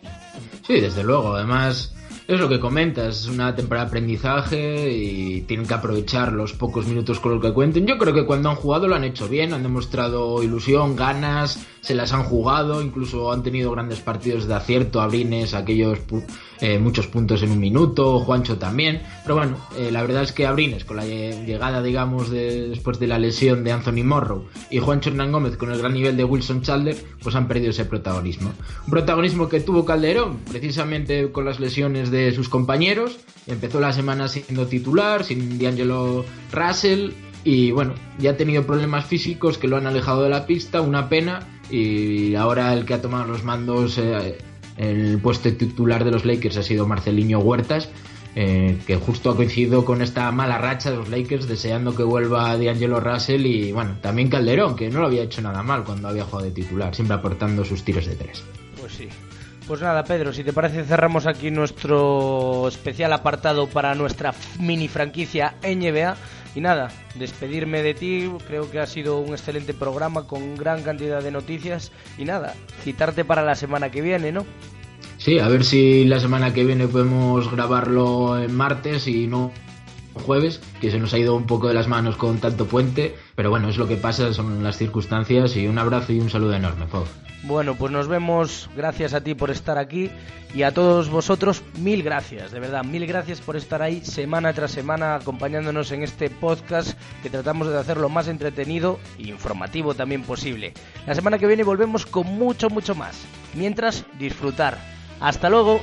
Speaker 3: Sí, desde luego, además es lo que comentas, es una temporada de aprendizaje y tienen que aprovechar los pocos minutos con los que cuenten. Yo creo que cuando han jugado lo han hecho bien, han demostrado ilusión, ganas, se las han jugado, incluso han tenido grandes partidos de acierto, Abrines, aquellos eh, muchos puntos en un minuto, Juancho también. Pero bueno, eh, la verdad es que Abrines, con la llegada, digamos, de, después de la lesión de Anthony Morrow y Juancho Hernán Gómez con el gran nivel de Wilson Chalder, pues han perdido ese protagonismo. Un protagonismo que tuvo Calderón, precisamente con las lesiones de sus compañeros. Empezó la semana siendo titular, sin D'Angelo Russell. Y bueno, ya ha tenido problemas físicos que lo han alejado de la pista, una pena. Y ahora el que ha tomado los mandos eh, el puesto titular de los Lakers ha sido Marcelinho Huertas, eh, que justo ha coincidido con esta mala racha de los Lakers, deseando que vuelva D'Angelo Russell y bueno, también Calderón, que no lo había hecho nada mal cuando había jugado de titular, siempre aportando sus tiros de tres.
Speaker 2: Pues sí. Pues nada, Pedro, si te parece cerramos aquí nuestro especial apartado para nuestra mini franquicia NBA Y nada, despedirme de ti, creo que ha sido un excelente programa con gran cantidad de noticias y nada, citarte para la semana que viene, ¿no?
Speaker 3: Sí, a ver si la semana que viene podemos grabarlo en martes y no jueves, que se nos ha ido un poco de las manos con tanto puente, pero bueno, es lo que pasa, son las circunstancias y un abrazo y un saludo enorme, Fog.
Speaker 2: Bueno, pues nos vemos, gracias a ti por estar aquí y a todos vosotros, mil gracias, de verdad, mil gracias por estar ahí semana tras semana acompañándonos en este podcast que tratamos de hacer lo más entretenido e informativo también posible. La semana que viene volvemos con mucho, mucho más. Mientras, disfrutar. Hasta luego.